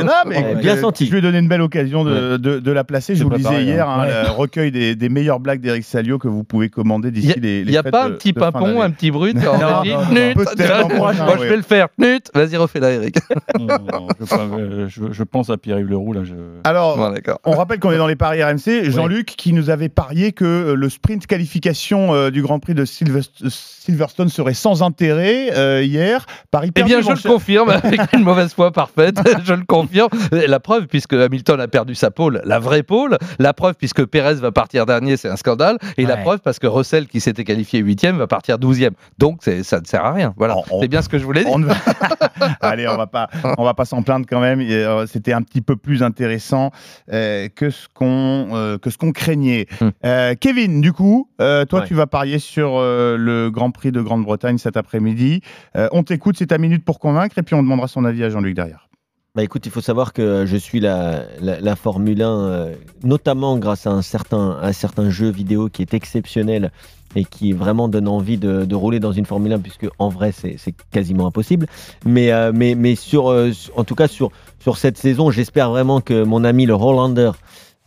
bien senti. Je lui ai donné une belle occasion de, de- de la placer. Je vous le disais préparé, hier, hein. hein, le recueil des, meilleures blagues d'Eric Salio que vous pouvez commander d'ici les, il les y a pas un de- petit de un petit brut *laughs* Non, non, non, l'encourager, Moi, ouais. je vais le faire. Knut, vas-y, refais-la, Eric. Non, non, je, pas- je- je pense à Pierre-Yves Leroux. Là, je... Alors, Bon, on rappelle qu'on est dans les paris RMC. Jean-Luc qui nous avait parié que euh, le sprint qualification euh, du Grand Prix de Silverstone serait sans intérêt euh, hier. Paris Eh bien, je le confirme avec *laughs* une mauvaise foi parfaite. *laughs* je le confirme. La preuve, puisque Hamilton a perdu sa pole, la vraie pole. La preuve, puisque Perez va partir dernier, c'est un scandale. Et la preuve, parce que Russell, qui s'était qualifié huitième, va partir Donc, ça ne sert à rien. Voilà. C'est bien ce que je voulais dire. On ne va- *laughs* *laughs* Allez, on va pas, on va pas s'en plaindre quand même. Euh, C'était un petit peu plus intéressant euh, que ce qu'on euh, que ce qu'on craignait. Hmm. Euh, Kevin, du coup, euh, toi, Ouais. tu vas parier sur euh, le Grand Prix de Grande-Bretagne cet après-midi. Euh, on t'écoute, c'est ta minute pour convaincre, et puis on demandera son avis à Jean-Luc derrière. Bah écoute, il faut savoir que je suis la, la, la Formule 1, euh, notamment grâce à un certain, un certain jeu vidéo qui est exceptionnel et qui vraiment donne envie de, de rouler dans une Formule 1, puisque en vrai, c'est quasiment impossible. Mais, euh, mais, mais sur, euh, en tout cas, sur, sur cette saison, j'espère vraiment que mon ami le Hollander,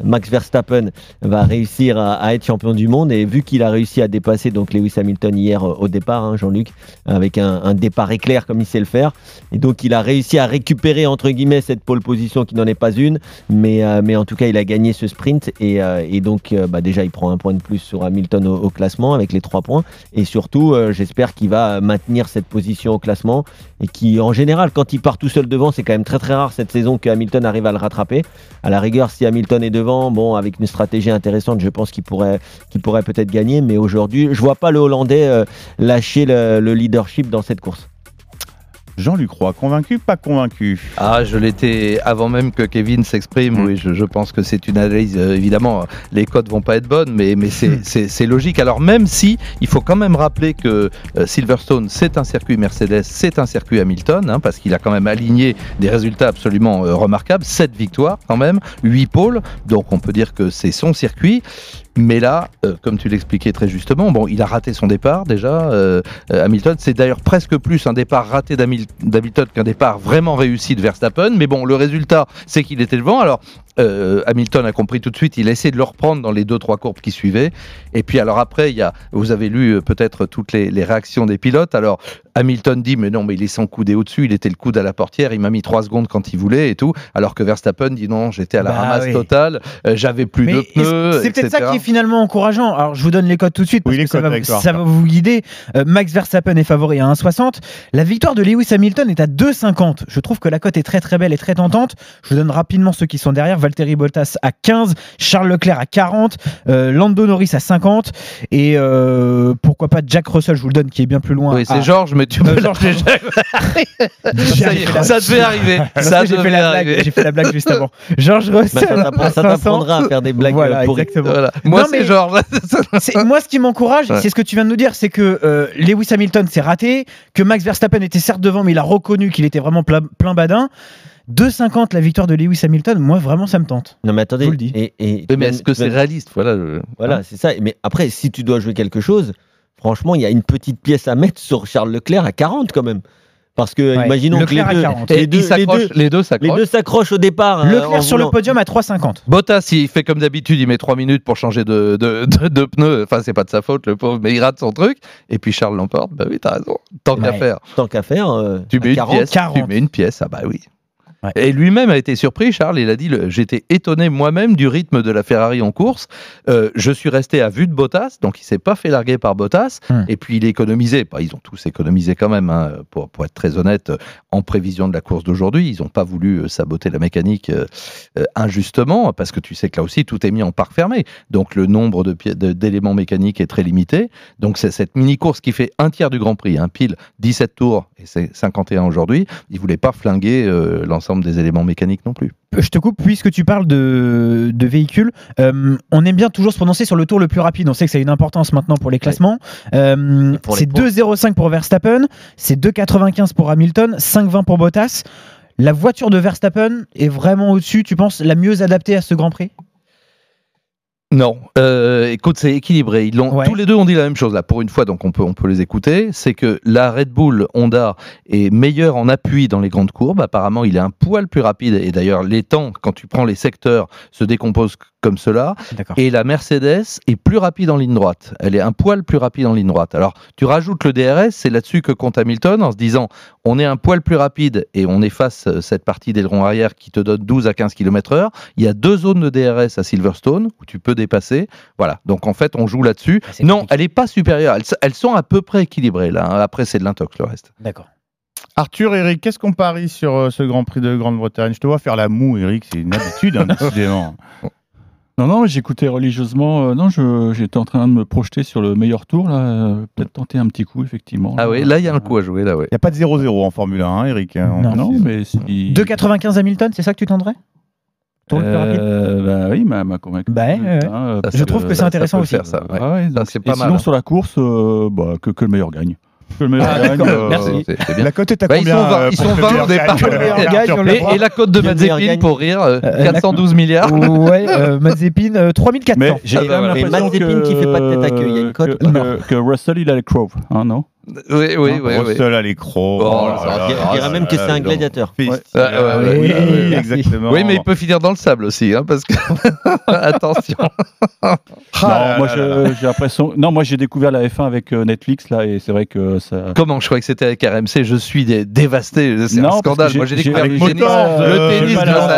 Max Verstappen, va réussir à, être champion du monde. Et vu qu'il a réussi à dépasser donc Lewis Hamilton hier euh, au départ, hein, Jean-Luc, avec un, départ éclair comme il sait le faire, et donc il a réussi à récupérer entre guillemets cette pole position qui n'en est pas une, mais, euh, en tout cas il a gagné ce sprint. Et, euh, donc bah, déjà il prend un point de plus sur Hamilton au, classement avec les trois points. Et surtout j'espère qu'il va maintenir cette position au classement. Et qui en général quand il part tout seul devant c'est quand même très très rare cette saison que Hamilton arrive à le rattraper. À la rigueur si Hamilton est devant, bon avec une stratégie intéressante je pense qu'il pourrait, peut-être gagner, mais aujourd'hui je vois pas le Hollandais euh, lâcher le leadership dans cette course. Jean-Luc Roy, convaincu, pas convaincu Ah, je l'étais avant même que Kevin s'exprime. Mm. Oui, je, je pense que c'est une analyse. euh, évidemment, les codes vont pas être bonnes, mais, mais c'est- logique. Alors, même si il faut quand même rappeler que euh, Silverstone, c'est un circuit Mercedes, c'est un circuit Hamilton, hein, parce qu'il a quand même aligné des résultats absolument euh, remarquables. 7 victoires, quand même, 8 pôles. Donc, on peut dire que c'est son circuit. Mais là, euh, comme tu l'expliquais très justement, bon, il a raté son départ déjà. euh, euh, Hamilton, c'est d'ailleurs presque plus un départ raté d'Hamil- d'Hamilton qu'un départ vraiment réussi de Verstappen. Mais bon, le résultat, c'est qu'il était devant. Alors, euh, Hamilton a compris tout de suite. Il a essayé de le reprendre dans les deux trois courbes qui suivaient. Et puis alors après, il y a, vous avez lu euh, peut-être toutes les, les réactions des pilotes. Alors Hamilton dit mais non, mais il est sans couder au-dessus. Il était le coude à la portière. Il m'a mis trois secondes quand il voulait et tout. Alors que Verstappen dit non, j'étais à la Bah ramasse oui. totale. euh, J'avais plus Mais de pneus. c'est peut-être ça qui est finalement encourageant. Alors je vous donne les codes tout de suite parce Oui, que ça, codes va, ça va vous guider. Euh, Max Verstappen est favori à 1,60. La victoire de Lewis Hamilton est à 2,50. Je trouve que la cote est très très belle et très tentante. Je vous donne rapidement ceux qui sont derrière. Valtteri Bottas à 15, Charles Leclerc à 40, euh, Lando Norris à 50 et euh, pourquoi pas Jack Russell, je vous le donne, qui est bien plus loin. Oui, c'est à- Georges, mais tu Euh, peux Georges, ça, devait arriver. Ça j'ai devait fait la blague, arriver. j'ai fait la blague juste avant. Georges Russell. Bah, ça à ça 500. t'apprendra à faire des blagues, Voilà, pourries. exactement. Voilà. Moi, c'est Georges. Moi, ce qui m'encourage, Ouais. c'est ce que tu viens de nous dire, c'est que euh, Lewis Hamilton s'est raté, que Max Verstappen était certes devant, mais il a reconnu qu'il était vraiment plein, plein badin. 2,50 la victoire de Lewis Hamilton, moi vraiment ça me tente. Non mais attendez, Je vous le dis. et, et Mais est-ce que c'est réaliste? Voilà. le- Voilà, c'est ça. Mais après, si tu dois jouer quelque chose, franchement, il y a une petite pièce à mettre sur Charles Leclerc à 40 quand même. Parce que, Ouais, imaginons que les Leclerc à deux, 40. Et les deux, les s'accrochent, deux, les deux les s'accrochent. deux s'accrochent au départ. euh, en Leclerc sur le podium à 3,50. Bottas, il fait comme d'habitude, il met 3 minutes pour changer de, de, de, de pneus. Enfin, c'est pas de sa faute, le pauvre, mais il rate son truc. Et puis Charles l'emporte. Bah oui, t'as raison. Tant qu'à faire. Tant qu'à faire, euh, Tu à mets, une 40, pièce, tu 40. mets une pièce. Ah bah oui. Ouais. Et lui-même a été surpris, Charles. Il a dit J'étais étonné moi-même du rythme de la Ferrari en course. Euh, je suis resté à vue de Bottas, donc il s'est pas fait larguer par Bottas. Hmm. Et puis il économisait. Bah, ils ont tous économisé quand même, hein, pour, pour être très honnête, en prévision de la course d'aujourd'hui. Ils n'ont pas voulu euh, saboter la mécanique euh, injustement, parce que tu sais que là aussi, tout est mis en parc fermé. Donc le nombre de pi- de- d'éléments mécaniques est très limité. Donc c'est cette mini-course qui fait un tiers du Grand Prix, hein, pile 17 tours, et c'est 51 aujourd'hui. Ils voulaient pas flinguer euh, l'ensemble des éléments mécaniques non plus. Je te coupe, puisque tu parles de, de véhicules, euh, on aime bien toujours se prononcer sur le tour le plus rapide. On sait que ça a une importance maintenant pour les classements. Euh, c'est points. 2,05 pour Verstappen, c'est 2,95 pour Hamilton, 5,20 pour Bottas. La voiture de Verstappen est vraiment au-dessus, tu penses, la mieux adaptée à ce Grand Prix? Non, Euh, écoute, c'est équilibré. Ils l'ont, tous les deux ont dit la même chose là. Pour une fois, donc on peut, on peut les écouter. C'est que la Red Bull Honda est meilleure en appui dans les grandes courbes. Apparemment, il est un poil plus rapide. Et d'ailleurs, les temps, quand tu prends les secteurs, se décomposent comme cela. Et la Mercedes est plus rapide en ligne droite. Elle est un poil plus rapide en ligne droite. Alors, tu rajoutes le DRS, c'est là-dessus que compte Hamilton en se disant on est un poil plus rapide et on efface euh, cette partie d'aileron arrière qui te donne 12 à 15 km/h. Il y a deux zones de DRS à Silverstone où tu peux dépasser. Voilà. Donc, en fait, on joue là-dessus. non, elle n'est pas supérieure. Elles, elles sont à peu près équilibrées là. hein. Après, c'est de l'intox le reste. D'accord. Arthur, Eric, qu'est-ce qu'on parie sur euh, ce Grand Prix de Grande-Bretagne? Je te vois faire la moue, Eric, c'est une habitude, hein, *laughs* décidément. Non, non, j'écoutais religieusement. euh, non, je- j'étais en train de me projeter sur le meilleur tour, là. euh, Peut-être tenter un petit coup, effectivement. Ah oui, là, il y a un coup à jouer. Là, ouais. Il n'y a pas de 0-0 en Formule 1, hein, Eric. hein, on- Non, mais si. 2,95 Hamilton, c'est ça que tu tenterais Tour le plus rapide? Euh, bah oui, m'a m'a convaincu. Bah ouais. Hein, Ça, Je trouve que c'est intéressant aussi. Ah ouais, donc- c'est et pas sinon, mal, hein. sur la course, euh, bah, que, que le meilleur gagne. Que le meilleur Ah, gagne. euh, merci. Bien. La cote est à Bah, ils combien sont 20, euh, ils sont le 20 meilleur au départ. euh, Et, et la cote de Mazepin pour rire, euh, Euh, 412 milliards. Ouais, euh, Mazepin, euh, 3400. Mais j'ai Ah quand bah même Mazepin qui fait pas de tête à queue, il y a une cote. que, que- que Russell, il a le Crow, hein, non? Oui, oui, oui. oui. Russell à l'écro. Oh, On dirait- même que c'est un gladiateur. Ouais, ouais, ouais, Oui, ouais. exactement. Oui, mais il peut finir dans le sable aussi, hein, parce que *laughs* attention. *laughs* Ah Non, moi j'ai l'impression. Non, moi j'ai découvert la F1 avec euh, Netflix là et c'est vrai que ça. Comment je croyais que c'était avec RMC Je suis dé- dévasté. C'est un scandale. Moi, j'ai- découvert le tennis. Motor, Le euh, tennis, voilà. hein.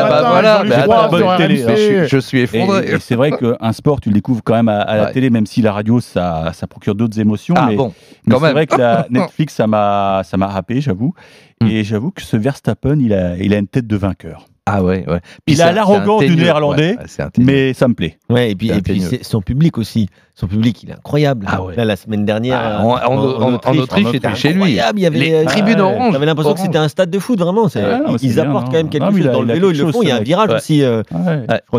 je suis- effondré. et c'est vrai qu'un sport, tu le découvres quand même à, la télé, même si la radio, ça, ça procure d'autres émotions. Ah mais bon, mais quand c'est même. La Netflix, ça m'a, ça m'a happé, j'avoue. Hmm. Et j'avoue que ce Verstappen, il a, il a une tête de vainqueur. Ah ouais, ouais. Il a l'arrogance du néerlandais, Ouais, mais ça me plaît. Ouais, et puis, et puis son public aussi. Son public, il est incroyable. Ah ouais. Là, la semaine dernière, Ah, euh, en- en- en- en Autriche, j'étais chez lui. incroyable, Il y avait Les euh, tribunes ouais, oranges. J'avais l'impression que Orange. c'était un stade de foot, vraiment. non, ils apportent quand même quelque Non, chose dans le vélo. Ils le font. Il y a un virage aussi. euh,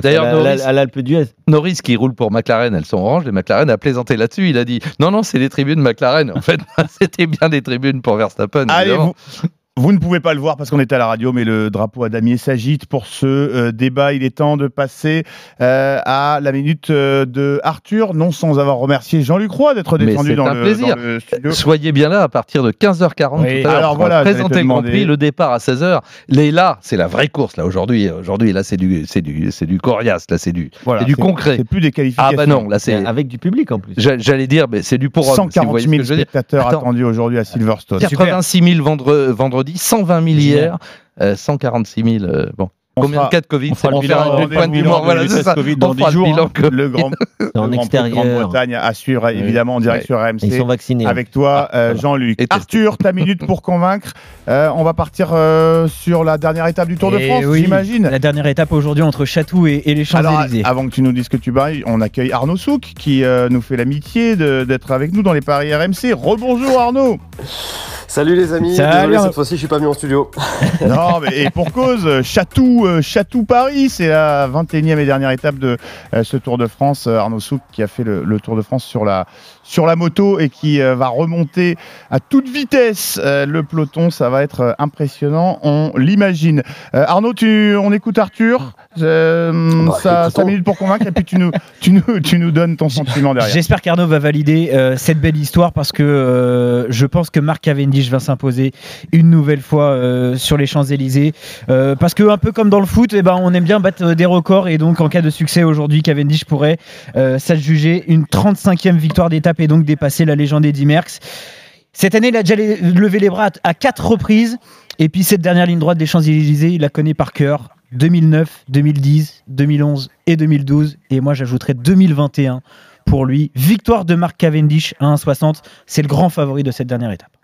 D'ailleurs, à l'Alpe d'Huez. Norris qui roule pour McLaren, elles sont oranges. Les McLaren a plaisanté là-dessus. Il a dit non, non, c'est les tribunes McLaren. En fait, *laughs* c'était bien des tribunes pour Verstappen. Vous, ne pouvez pas le voir parce qu'on est à la radio, mais le drapeau à damier s'agite pour ce euh, débat. Il est temps de passer euh, à la minute euh, de Arthur, non sans avoir remercié Jean-Luc Roy d'être descendu c'est dans un le, plaisir. dans le studio. Soyez bien là à partir de 15h40 Oui, tout à l'heure. voilà, présenter le Grand. Prix, le départ à 16h. Les là, c'est la vraie course là aujourd'hui. Aujourd'hui là, c'est du, c'est du, c'est du coriace là, c'est du, Voilà, c'est du concret. C'est plus des qualifications. Ah bah non, là c'est. Avec du public en plus. j'a- J'allais dire, mais c'est du pour homme. si vous 140 voyez 000 ce que je veux dire. spectateurs attendus aujourd'hui à Silverstone. 86 000 vendre- vendredi, 120 000 hier, euh, 146 000. euh, bon. Combien de cas de Covid on fera le bilan- du bilan mort, de voilà, c'est ça. Covid On dans fera 10 le jours, bilan hein. que- Le grand, *laughs* en extérieur. Grande-Bretagne à suivre évidemment en direct Ouais. sur RMC. Ils sont vaccinés. Avec toi, euh, voilà. Jean-Luc. Arthur, ta minute pour convaincre. Euh, on va partir euh, sur la dernière étape du Tour de Et France, oui, j'imagine. La dernière étape aujourd'hui entre Chatou et, et les Champs-Élysées. avant que tu nous dises que tu bailles, on accueille Arnaud Souk qui euh, nous fait l'amitié d'être avec nous dans les paris RMC. Rebonjour Arnaud. Salut les amis, Salut, désolé cette fois-ci je suis pas venu en studio. *laughs* non, mais et pour cause, euh, Chatou, euh, Chatou Paris, c'est la 21e et dernière étape de euh, ce Tour de France. Euh, Arnaud Souk qui a fait le, Tour de France sur la, moto et qui va remonter à toute vitesse le peloton. Ça va être impressionnant, on l'imagine. Arnaud, on écoute Arthur? Euh, Bah, ça, écoutons. 5 minutes pour convaincre et puis tu nous, tu nous, tu nous donnes ton sentiment derrière. J'espère qu'Arnaud va valider euh, cette belle histoire parce que euh, je pense que Marc Cavendish va s'imposer une nouvelle fois euh, sur les Champs-Élysées. Euh, parce que, un peu comme dans le foot, eh ben, on aime bien battre des records et donc en cas de succès aujourd'hui, Cavendish pourrait euh, s'adjuger une 35e victoire d'étape et donc dépasser la légende Eddy Merckx. Cette année, il a déjà levé les bras à, à quatre reprises. Et puis cette dernière ligne droite des Champs-Élysées, il la connaît par cœur. 2009, 2010, 2011 et 2012. Et moi, j'ajouterais 2021 pour lui. Victoire de Mark Cavendish à 1,60. C'est le grand favori de cette dernière étape.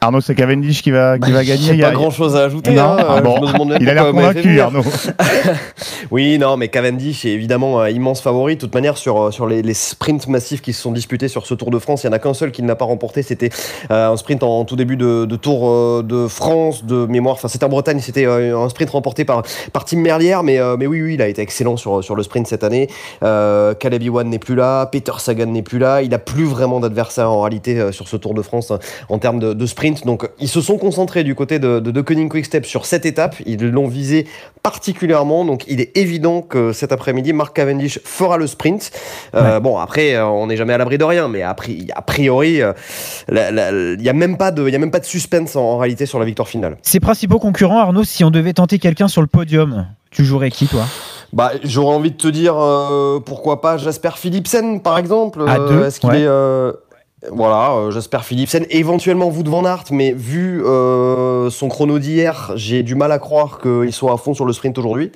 Arnaud, c'est Cavendish qui va, qui Bah, va gagner. Il y a- pas grand chose à ajouter. Non, hein, ah bon. Il a l'air convaincu. Arnaud. *laughs* oui, non, mais Cavendish est évidemment un immense favori. De toute manière, sur, euh, sur les, les sprints massifs qui se sont disputés sur ce Tour de France, il n'y en a qu'un seul qui ne l'a pas remporté. C'était euh, un sprint en, tout début de, de Tour euh, de France, de mémoire. Enfin, c'était en Bretagne, c'était euh, un sprint remporté par, par Tim Merlière. Mais, mais oui, oui, il a été excellent sur, sur le sprint cette année. Caleb Ewan n'est plus là, Peter Sagan n'est plus là. Il n'a plus vraiment d'adversaire en réalité sur ce Tour de France hein, en termes de, de sprint. Donc, ils se sont concentrés du côté de, de, de Koenig Quick-Step sur cette étape. Ils l'ont visé particulièrement. Donc, il est évident que cet après-midi, Mark Cavendish fera le sprint. Euh, Bon, après, euh, on n'est jamais à l'abri de rien, mais a, pri- a priori, euh, il n'y a même pas de, y a même pas de suspense en, en réalité sur la victoire finale. Ses principaux concurrents, Arnaud, si on devait tenter quelqu'un sur le podium, tu jouerais qui, toi? Bah, j'aurais envie de te dire, euh, pourquoi pas Jasper Philipsen, par exemple. À Euh, deux, Est-ce qu'il ouais. est. euh, Voilà, euh, Jasper Philipsen, éventuellement Wout van Aert, mais vu euh, son chrono d'hier, j'ai du mal à croire qu'il soit à fond sur le sprint aujourd'hui.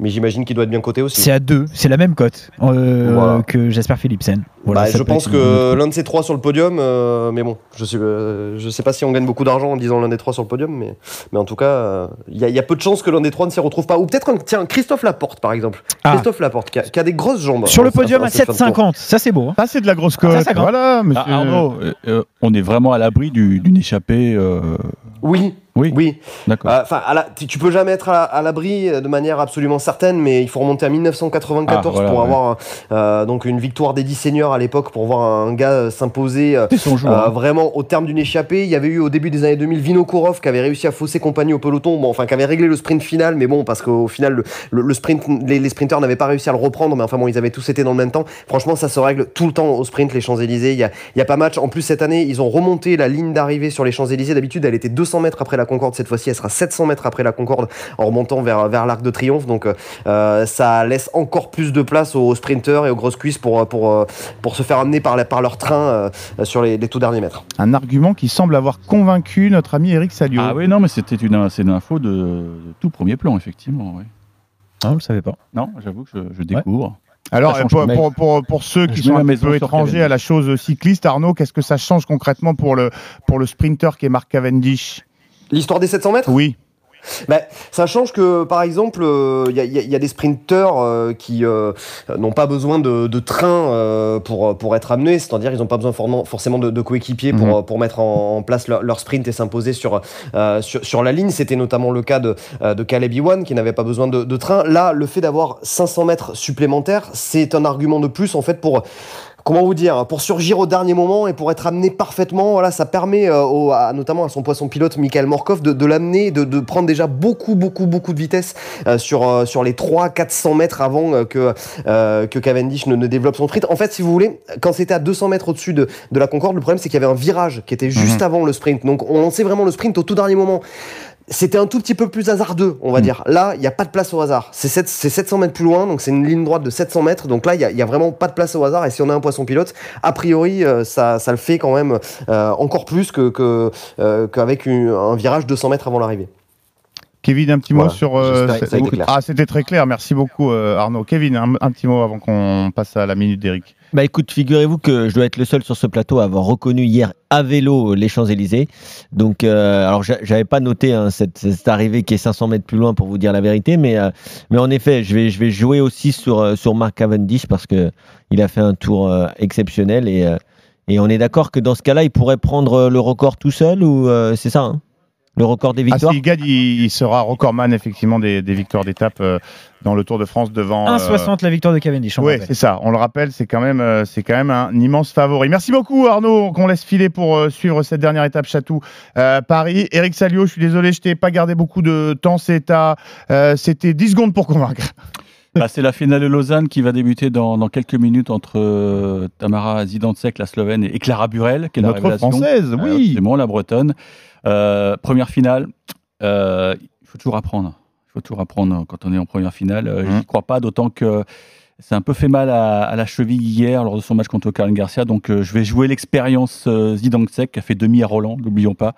Mais j'imagine qu'il doit être bien coté aussi. C'est à deux, c'est la même cote euh, Voilà. que Jasper Philipsen. Voilà, Bah, je pense que l'un de ces trois sur le podium, euh, mais bon, je sais, euh, je sais pas si on gagne beaucoup d'argent en disant l'un des trois sur le podium, mais, mais en tout cas, euh, il y, a- il y a peu de chances que l'un des trois ne s'y retrouve pas. Ou peut-être, tiens, Christophe Laporte par exemple. Christophe Laporte qui a, qui a des grosses jambes. Sur le podium à cette fin de tour. 7,50, ça c'est beau. hein. Ça, c'est de la grosse cote. Compte. Voilà, monsieur. Ah, Arnaud, euh, euh, on est vraiment à l'abri du- d'une échappée. euh, Oui. Oui. Oui. D'accord. Euh, Enfin, tu, peux jamais être à, à l'abri de manière absolument certaine, mais il faut remonter à 1994 Ah, voilà, pour ouais. avoir euh, donc une victoire d'Eddie Senior à l'époque pour voir un gars euh, s'imposer euh, euh, hein. vraiment au terme d'une échappée. Il y avait eu au début des années 2000 Vinokourov qui avait réussi à fausser compagnie au peloton, bon, enfin qui avait réglé le sprint final, mais bon parce qu'au final le, le- le sprint, les, les sprinteurs n'avaient pas réussi à le reprendre, mais enfin bon ils avaient tous été dans le même temps. Franchement ça se règle tout le temps au sprint les Champs Élysées. Il y a, y a pas match. En plus cette année ils ont remonté la ligne d'arrivée sur les Champs Élysées. D'habitude elle était 200 mètres après la Concorde. Cette fois-ci elle sera 700 mètres après la Concorde en remontant vers vers l'Arc de Triomphe. Donc euh, ça laisse encore plus de place aux sprinteurs et aux grosses cuisses pour pour euh, pour se faire amener par la- par leur train euh, sur les, les tout derniers mètres. Un argument qui semble avoir convaincu notre ami Eric Salio. Ah oui, non, mais c'était une, c'est une info de, de tout premier plan, effectivement. oui. Non, je le savais pas. Non, j'avoue que je, je découvre. Alors, pour, pour, pour, pour ceux qui sont un peu étrangers à la chose cycliste, Arnaud, qu'est-ce que ça change concrètement pour le, pour le sprinter qui est Mark Cavendish? L'histoire des 700 mètres? Oui. Bah, ça change que, par exemple, il y, a- y a- y a des sprinteurs euh, qui euh, n'ont pas besoin de, de train euh, pour, pour être amenés, c'est-à-dire ils n'ont pas besoin forcément de, de coéquipiers pour, Mhm. pour mettre en, en place leur, leur sprint et s'imposer sur, euh, sur, sur la ligne. C'était notamment le cas de, euh, de Caleb Ewan qui n'avait pas besoin de, de train. Là, le fait d'avoir 500 mètres supplémentaires, c'est un argument de plus en fait pour comment vous dire, pour surgir au dernier moment et pour être amené parfaitement, voilà, ça permet euh, au- à- notamment à son poisson pilote Michael Morkov de, de l'amener, de, de prendre déjà beaucoup, beaucoup, beaucoup de vitesse euh, sur, euh, sur les 300-400 mètres avant euh, que, euh, que Cavendish ne, ne développe son sprint. En fait, si vous voulez, quand c'était à 200 mètres au-dessus de, de la Concorde, le problème c'est qu'il y avait un virage qui était juste Mhm. avant le sprint. Donc on lançait vraiment le sprint au tout dernier moment. C'était un tout petit peu plus hasardeux, on va dire. Là, il n'y a pas de place au hasard. C'est sept- c'est 700 mètres plus loin, donc c'est une ligne droite de 700 mètres. Donc là, il n'y a, il y a vraiment pas de place au hasard. Et si on a un poisson pilote, a priori, euh, ça, ça le fait quand même euh, encore plus que que, euh, qu'avec un virage 200 mètres avant l'arrivée. Kevin, un petit mot Voilà. sur. euh. Ah, c'était très clair. Merci beaucoup, euh, Arnaud. Kevin, un, un petit mot avant qu'on passe à la minute d'Eric. Bah écoute, figurez-vous que je dois être le seul sur ce plateau à avoir reconnu hier à vélo les Champs-Élysées. Donc, euh, alors j'a- j'avais pas noté hein, cette, cette arrivée qui est 500 mètres plus loin pour vous dire la vérité, mais, euh, mais en effet, je vais, je vais jouer aussi sur, sur Mark Cavendish parce que il a fait un tour euh, exceptionnel et, euh, et on est d'accord que dans ce cas-là, il pourrait prendre le record tout seul ou euh, c'est ça hein? Le record des Ah, victoires s'il gagne, il, il sera recordman effectivement des, des victoires d'étape euh, dans le Tour de France devant. euh, 1,60 la victoire de Cavendish. Oui, c'est ça. On le rappelle, c'est quand même, euh, c'est quand même un immense favori. Merci beaucoup Arnaud, qu'on laisse filer pour euh, suivre cette dernière étape Château euh, Paris. Eric Salio, je suis désolé, je t'ai pas gardé beaucoup de temps. C'est à, euh, c'était 10 secondes pour convaincre. Bah, c'est la finale de Lausanne qui va débuter dans, dans quelques minutes entre euh, Tamara Zidansek, la Slovène, et Clara Burel, qui est la Notre révélation. Française, oui. C'est bon, la Bretonne. Euh, première finale, euh, il faut toujours apprendre. Il faut toujours apprendre quand on est en première finale. Euh. Je n'y crois pas, d'autant que c'est un peu fait mal à, à la cheville hier lors de son match contre Karen Garcia. Donc euh, je vais jouer l'expérience euh, Zidansek qui a fait demi à Roland, n'oublions pas.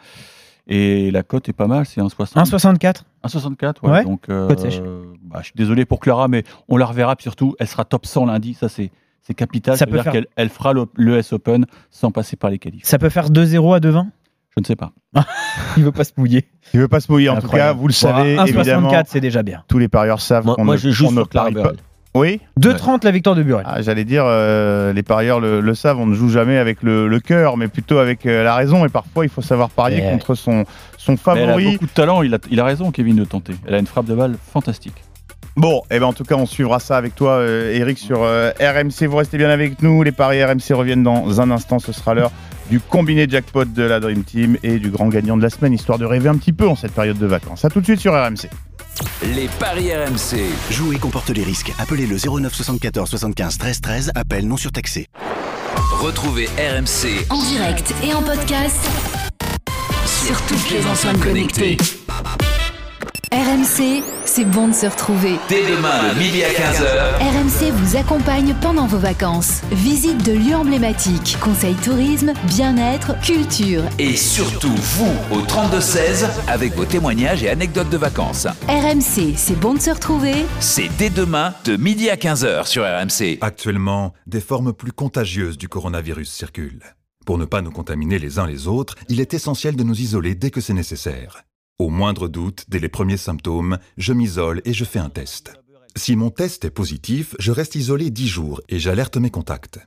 Et la cote est pas mal, c'est 1,60. 1,64 1,64, ouais. Ouais, Donc, euh, cote sèche. bah, je suis désolé pour Clara, mais on la reverra. Puis surtout, elle sera top 100 lundi. Ça, c'est c'est capital. Ça veut dire faire- qu'elle elle fera le, le S Open sans passer par les qualifs. Ça peut faire 2-0 à 2,20 Je ne sais pas. *laughs* Il veut pas se mouiller. Il veut pas se mouiller. En tout cas, Incroyable. vous le Bon, savez, 1,64, évidemment. c'est déjà bien. Tous les parieurs savent Moi- qu'on moi, ne, je joue on ne sur Clara parie pas. Oui 2,30 la victoire de Burel. Ah, J'allais dire, euh, les parieurs le, le savent, on ne joue jamais avec le, le cœur, mais plutôt avec euh, la raison. Et parfois, il faut savoir parier Eh. contre son, son Mais elle a favori. beaucoup de talent, il a, il a raison, Kevin, de tenter. Elle a une frappe de balle fantastique. Bon, et ben en tout cas, on suivra ça avec toi, euh, Eric, sur euh, RMC. Vous restez bien avec nous. Les paris RMC reviennent dans un instant. Ce sera l'heure du combiné jackpot de la Dream Team et du grand gagnant de la semaine, histoire de rêver un petit peu en cette période de vacances. À tout de suite sur RMC. Les paris RMC. Jouer comporte les risques. Appelez le 09 74 75 13 13. Appel non surtaxé. Retrouvez RMC En direct et en podcast sur toutes les enceintes connectées. RMC, c'est bon de se retrouver. dès demain de midi à 15h. RMC vous accompagne pendant vos vacances. Visite de lieux emblématiques, conseils tourisme, bien-être, culture. Et surtout, vous, au 32-16, avec vos témoignages et anecdotes de vacances. RMC, c'est bon de se retrouver. C'est dès demain de midi à 15h sur RMC. Actuellement, des formes plus contagieuses du coronavirus circulent. Pour ne pas nous contaminer les uns les autres, il est essentiel de nous isoler dès que c'est nécessaire. Au moindre doute, dès les premiers symptômes, je m'isole et je fais un test. Si mon test est positif, je reste isolé 10 jours et j'alerte mes contacts.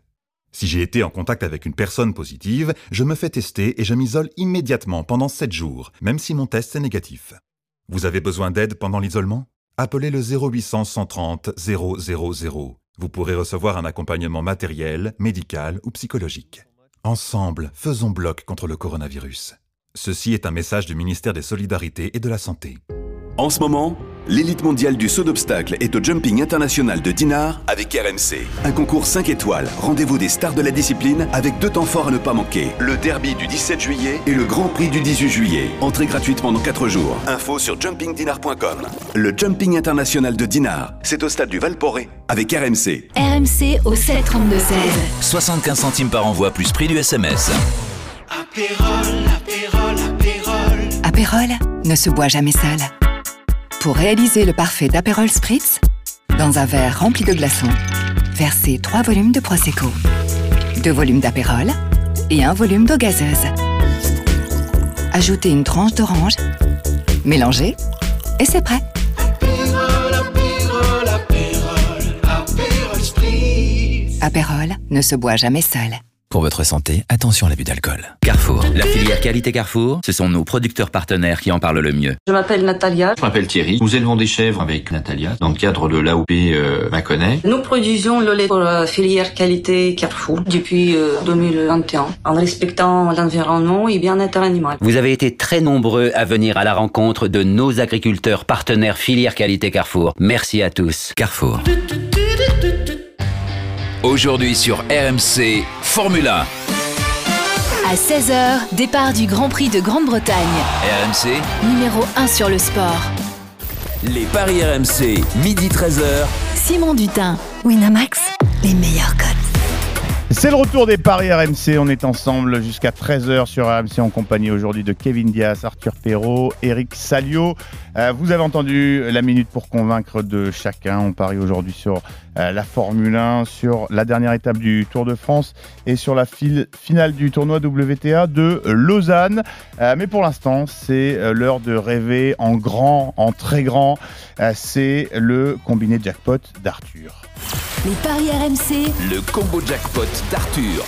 Si j'ai été en contact avec une personne positive, je me fais tester et je m'isole immédiatement pendant 7 jours, même si mon test est négatif. Vous avez besoin d'aide pendant l'isolement? Appelez le 0800 130 000. Vous pourrez recevoir un accompagnement matériel, médical ou psychologique. Ensemble, faisons bloc contre le coronavirus. Ceci est un message du ministère des Solidarités et de la Santé. En ce moment, l'élite mondiale du saut d'obstacle est au Jumping International de Dinard avec RMC. Un concours 5 étoiles, rendez-vous des stars de la discipline avec deux temps forts à ne pas manquer. Le derby du 17 juillet et le Grand Prix du 18 juillet. Entrée gratuite pendant 4 jours. Info sur jumpingdinar.com. Le Jumping International de Dinard, c'est au stade du Valporé avec RMC. RMC au 732 16. 75 centimes par envoi plus prix du SMS. Apérol ne se boit jamais seul. Pour réaliser le parfait d'Apérol Spritz, dans un verre rempli de glaçons, versez 3 volumes de Prosecco, 2 volumes d'Apérol et un volume d'eau gazeuse. Ajoutez une tranche d'orange, mélangez et c'est prêt. Apérol ne se boit jamais seul. Pour votre santé, attention à l'abus d'alcool. Carrefour, la filière qualité Carrefour, ce sont nos producteurs partenaires qui en parlent le mieux. Je m'appelle Natalia. Je m'appelle Thierry. Nous élevons des chèvres avec Natalia dans le cadre de l'AOP euh, Mâconnais. Nous produisons le lait pour la filière qualité Carrefour depuis euh, 2021 en respectant l'environnement et bien-être animal. Vous avez été très nombreux à venir à la rencontre de nos agriculteurs partenaires filière qualité Carrefour. Merci à tous. Carrefour. Aujourd'hui sur RMC, Formule 1. À 16h, départ du Grand Prix de Grande-Bretagne. RMC, Numéro 1 sur le sport. les paris RMC, midi 13h. Simon Dutin. Winamax, les meilleurs codes. C'est le retour des paris RMC. On est ensemble jusqu'à 13h sur RMC en compagnie aujourd'hui de Kevin Diaz, Arthur Perrault, Eric Salio. Euh, vous avez entendu la minute pour convaincre de chacun. On parie aujourd'hui sur euh, la Formule 1, sur la dernière étape du Tour de France et sur la finale du tournoi WTA de Lausanne. Euh, mais pour l'instant, c'est l'heure de rêver en grand, en très grand. C'est le combiné jackpot d'Arthur. Les paris RMC, Le combo jackpot d'Arthur.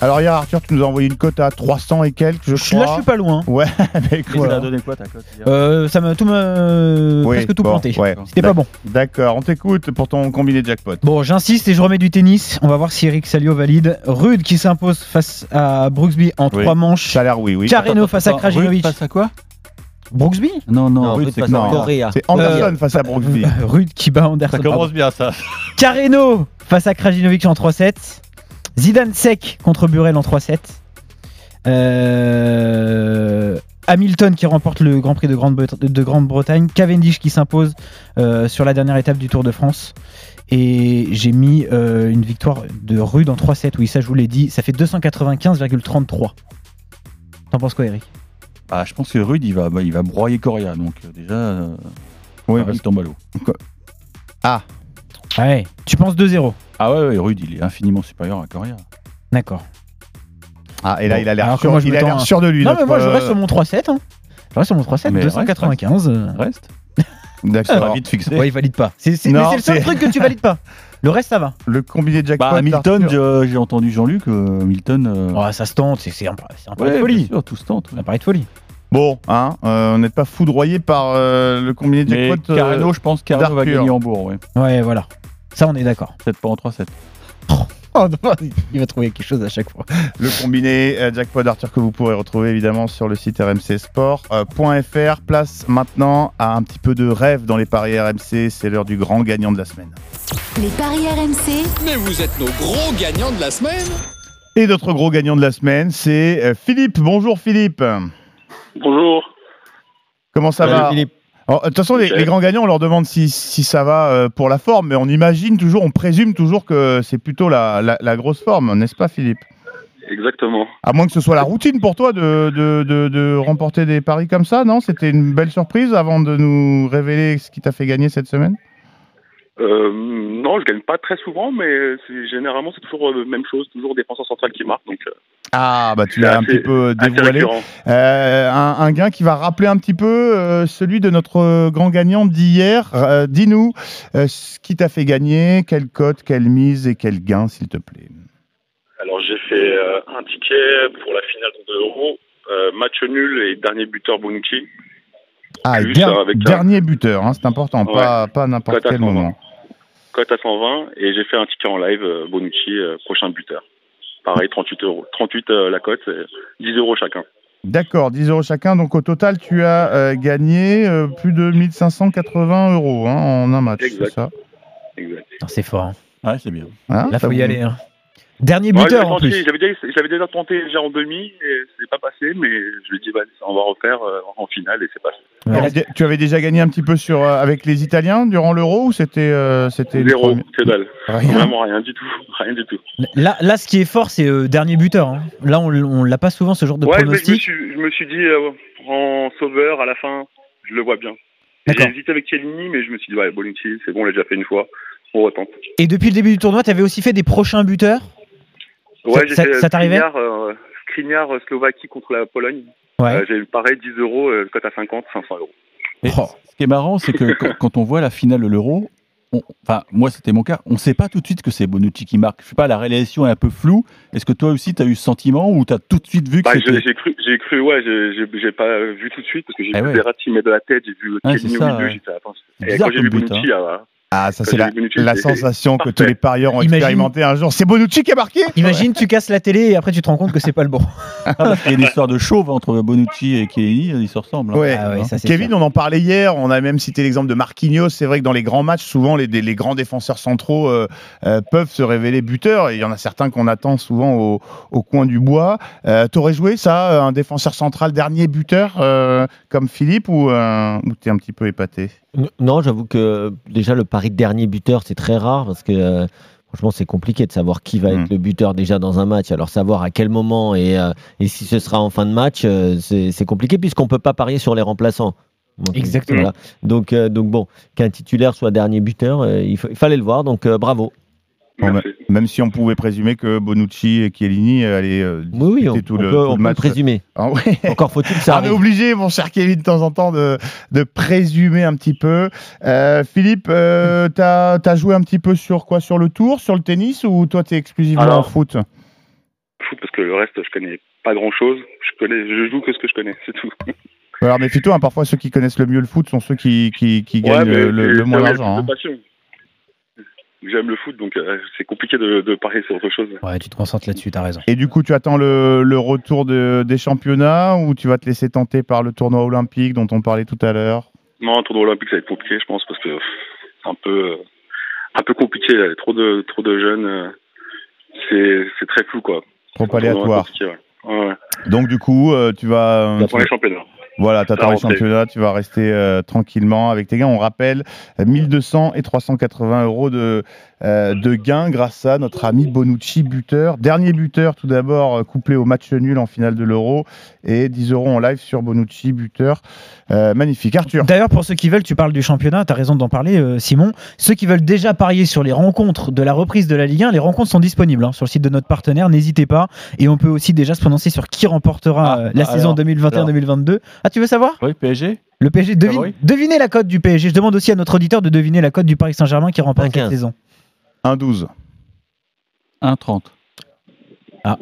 Alors hier Arthur, tu nous as envoyé une cote à 300 et quelques, je crois. Là, je suis pas loin. Ouais, avec *laughs* Mais ça a donné quoi ta cote Euh, ça m'a tout me... Oui, presque tout bon, planté. ouais. C'était pas bon. D'accord, on t'écoute pour ton combiné jackpot. Bon, j'insiste et je remets du tennis. On va voir si Eric Salio valide. Rude qui s'impose face à Brooksby en Oui. trois manches. Ça a l'air oui, oui. Carreno Attends, face à Krajinovic. Rude face à quoi? Brooksby Non, non, Non, Rude, c'est Correa. c'est Anderson face à Brooksby. *laughs* Rude qui bat Anderson. Ça commence bien ça. Carreno face à Krajinovic en 3-7. Zidane sec contre Burel en 3-7. Euh, Hamilton qui remporte le Grand Prix de Grande-Bretagne. De Grande-Bretagne. Cavendish qui s'impose euh, sur la dernière étape du Tour de France. Et j'ai mis euh, une victoire de Rude en 3-7. Oui, ça je vous l'ai dit. Ça fait 295,33. T'en penses quoi, Eric? Ah, je pense que Rude, il va, bah, il va broyer Coria. Donc euh, déjà, euh, Oui, reste en ballot. Ah, Ouais. Tu penses 2-0 Ah ouais, ouais, Rude, il est infiniment supérieur à Coria. D'accord. Ah, et là, il a l'air Alors que sûr, moi, je il a m'attends l'air à- sûr de lui. Non, mais notre, moi, je euh, reste sur mon 3-7. Hein. Je reste sur mon 3-7, Mais 295. euh. Reste. *laughs* D'accord. Ça va vite fixer. Ouais, il valide pas. C'est c'est- mais Non, c'est le seul c'est- truc que tu valides pas. Le reste, ça va. Le combiné jackpot. Bah, Hamilton, d'Arthur. j'ai j'ai entendu Jean-Luc, euh, Hamilton. euh, Oh, ça se tente, c'est- c'est un, c'est un pari ouais, de folie. bien sûr, tout se tente. C'est un pari de folie. Bon, hein, euh, on n'est pas foudroyé par euh, le combiné Mais jackpot. euh, Carreno, je pense que Carreno va gagner Hambourg, ouais. Ouais, voilà. Ça, on est d'accord. Peut-être pas en 3-7. *laughs* Oh, non, il va trouver quelque chose à chaque fois. Le combiné euh, jackpot d'Arthur que vous pourrez retrouver évidemment sur le site rmcsport.fr. Place maintenant à un petit peu de rêve dans les paris RMC. C'est l'heure du grand gagnant de la semaine. Les paris RMC, Mais vous êtes nos gros gagnants de la semaine Et notre gros gagnant de la semaine, c'est Philippe. Bonjour Philippe. Bonjour. Comment ça Salut, va Philippe. Alors, De toute façon, les, grands gagnants, on leur demande si, si ça va euh, pour la forme, mais on imagine toujours, on présume toujours que c'est plutôt la, la- la grosse forme, n'est-ce pas Philippe? Exactement. À moins que ce soit la routine pour toi de, de, de- de remporter des paris comme ça, non? C'était une belle surprise avant de nous révéler ce qui t'a fait gagner cette semaine? Euh, non, je gagne pas très souvent, mais c'est- généralement c'est toujours la même chose, toujours défenseur central qui marque. Donc, euh, Ah, bah tu l'as un petit peu dévoilé. Euh, un, un gain qui va rappeler un petit peu euh, celui de notre euh, grand gagnant d'hier. Euh, Dis-nous ce qui t'a fait gagner, quelle cote, quelle mise et quel gain, s'il te plaît. alors j'ai fait un ticket pour la finale de l'Euro, match nul et dernier buteur Bonucci. Ah, der- un- dernier buteur, hein, c'est important, Ouais. pas, pas n'importe quel 120. moment. Cote à 120 et j'ai fait un ticket en live Bonucci prochain buteur. Pareil, 38 euros. 38 euh, la cote, c'est 10 euros chacun. D'accord, 10 euros chacun. Donc au total, tu as euh, gagné euh, plus de 1580 euros hein, en un match, c'est ça? Exact. Ah, C'est fort. hein. Ouais, c'est bien. Hein, Là, faut y aller. hein. Dernier Ouais, buteur en plus. J'avais déjà, tenté déjà en demi et c'est pas passé, mais je lui ai dit, bah, on va refaire euh, en finale et c'est passé. Tu avais dé- Tu avais déjà gagné un petit peu sur, euh, avec les Italiens durant l'Euro ou c'était euh, c'était Zéro, que dalle. Rien. Vraiment rien du tout. *laughs* Rien du tout. Là, là, ce qui est fort, c'est euh, dernier buteur. hein. Là, on, on l'a pas souvent ce genre de ouais, mais je me, pronostic. suis, je me suis dit, euh, en sauveur à la fin, je le vois bien. J'ai hésité avec Chiellini, mais je me suis dit, ouais, Bonucci, c'est bon, on l'a déjà fait une fois. On retente. Et depuis le début du tournoi, tu avais aussi fait des prochains buteurs? Ouais, Ça- j'ai ça- fait ça t'arrivait Skriniar, euh, Skriniar, euh, Slovaquie contre la Pologne. Ouais. Euh, j'ai eu pareil 10 euros, euh, cote à 50, 500 euros. Et Oh. Ce qui est marrant, c'est que quand, quand on voit la finale de l'Euro, enfin, moi c'était mon cas, on ne sait pas tout de suite que c'est Bonucci qui marque. Je sais pas, la réalisation est un peu floue. Est-ce que toi aussi, tu as eu ce sentiment ou tu as tout de suite vu que Bah, c'était. j'ai j'ai cru, j'ai cru, ouais, j'ai- pas vu tout de suite parce que j'ai Eh vu ouais. Verratti mettre de la tête, j'ai vu au ça, milieu, ouais. j'étais attends. C'est Et quand j'ai vu Bonucci, hein. ah, Ah, ça Quand c'est la, sensation que tous les parieurs ont Imagine- expérimenté un jour. C'est Bonucci qui a marqué Imagine, tu casses la télé et après tu te rends compte que c'est pas le bon. Ah, parce qu'il y a une histoire de chauve entre Bonucci et Chiellini, ils se ressemblent. hein. Ouais. Ah ouais, ça, Kevin, on en parlait hier, on a même cité l'exemple de Marquinhos. C'est vrai que dans les grands matchs, souvent les, les grands défenseurs centraux euh, euh, peuvent se révéler buteurs. Et il y en a certains qu'on attend souvent au, au coin du bois. Euh, T'aurais joué ça, un défenseur central dernier buteur euh, comme Philippe ou, euh, ou t'es un petit peu épaté? Non, j'avoue que déjà le pari de dernier buteur, c'est très rare parce que euh, franchement, c'est compliqué de savoir qui va Mm. être le buteur déjà dans un match. Alors savoir à quel moment et, euh, et si ce sera en fin de match, euh, c'est compliqué puisqu'on peut pas parier sur les remplaçants. Donc, Exactement. voilà. Donc, donc bon, qu'un titulaire soit dernier buteur, il, fa- il fallait le voir. Donc bravo. Bon, même- si on pouvait présumer que Bonucci et Chiellini euh, allaient euh, Oui, oui, on, tout on le, peut, tout on le peut le match. présumer. Ah ouais. *laughs* Encore faut-il Ah, ça on est arrive. obligé, mon cher Kevin, de temps en temps, de, de présumer un petit peu. Euh, Philippe, euh, *laughs* t'as as joué un petit peu sur quoi? Sur le tour, sur le tennis ou toi, t'es exclusivement Alors, en foot? Foot, parce que le reste, je connais pas grand chose. Je connais, je joue que ce que je connais, c'est tout. Alors méfie-toi, hein, parfois ceux qui connaissent le mieux le foot sont ceux qui, qui, qui gagnent mais le, moins d'argent. c'est hein. J'aime le foot, donc euh, c'est compliqué de, de parier sur autre chose. Ouais, tu te concentres là-dessus, t'as raison. Et du coup, tu attends le, le retour de- des championnats ou tu vas te laisser tenter par le tournoi olympique dont on parlait tout à l'heure? Non, un tournoi olympique, ça va être compliqué, je pense, parce que pff, c'est un peu, euh, un peu compliqué. Là. Trop de, trop de jeunes, euh, c'est, c'est très flou, quoi. Trop aléatoire. compliqué, ouais. Ouais, ouais. Donc du coup, euh, tu vas... J'attends les championnats. Voilà, tu rentrée. championnats, tu vas rester euh, tranquillement avec tes gars. On rappelle euh, 1200 et 380 euros de, euh, de gain grâce à notre ami Bonucci, buteur. Dernier buteur tout d'abord, euh, couplé au match nul en finale de l'Euro. Et 10 euros en live sur Bonucci, buteur. Euh, magnifique. Arthur. D'ailleurs, pour ceux qui veulent, tu parles du championnat, tu as raison d'en parler, euh, Simon. Ceux qui veulent déjà parier sur les rencontres de la reprise de la Ligue 1, les rencontres sont disponibles hein, sur le site de notre partenaire, n'hésitez pas. Et on peut aussi déjà se prononcer sur qui remportera euh, la bah saison alors, 2021-2022. Ah, tu veux savoir? Oui, PSG Le PSG, devine- Favori devinez la cote du PSG. Je demande aussi à notre auditeur de deviner la cote du Paris Saint-Germain qui remporte cette 15. saison. 1-12. 1,30. Ah.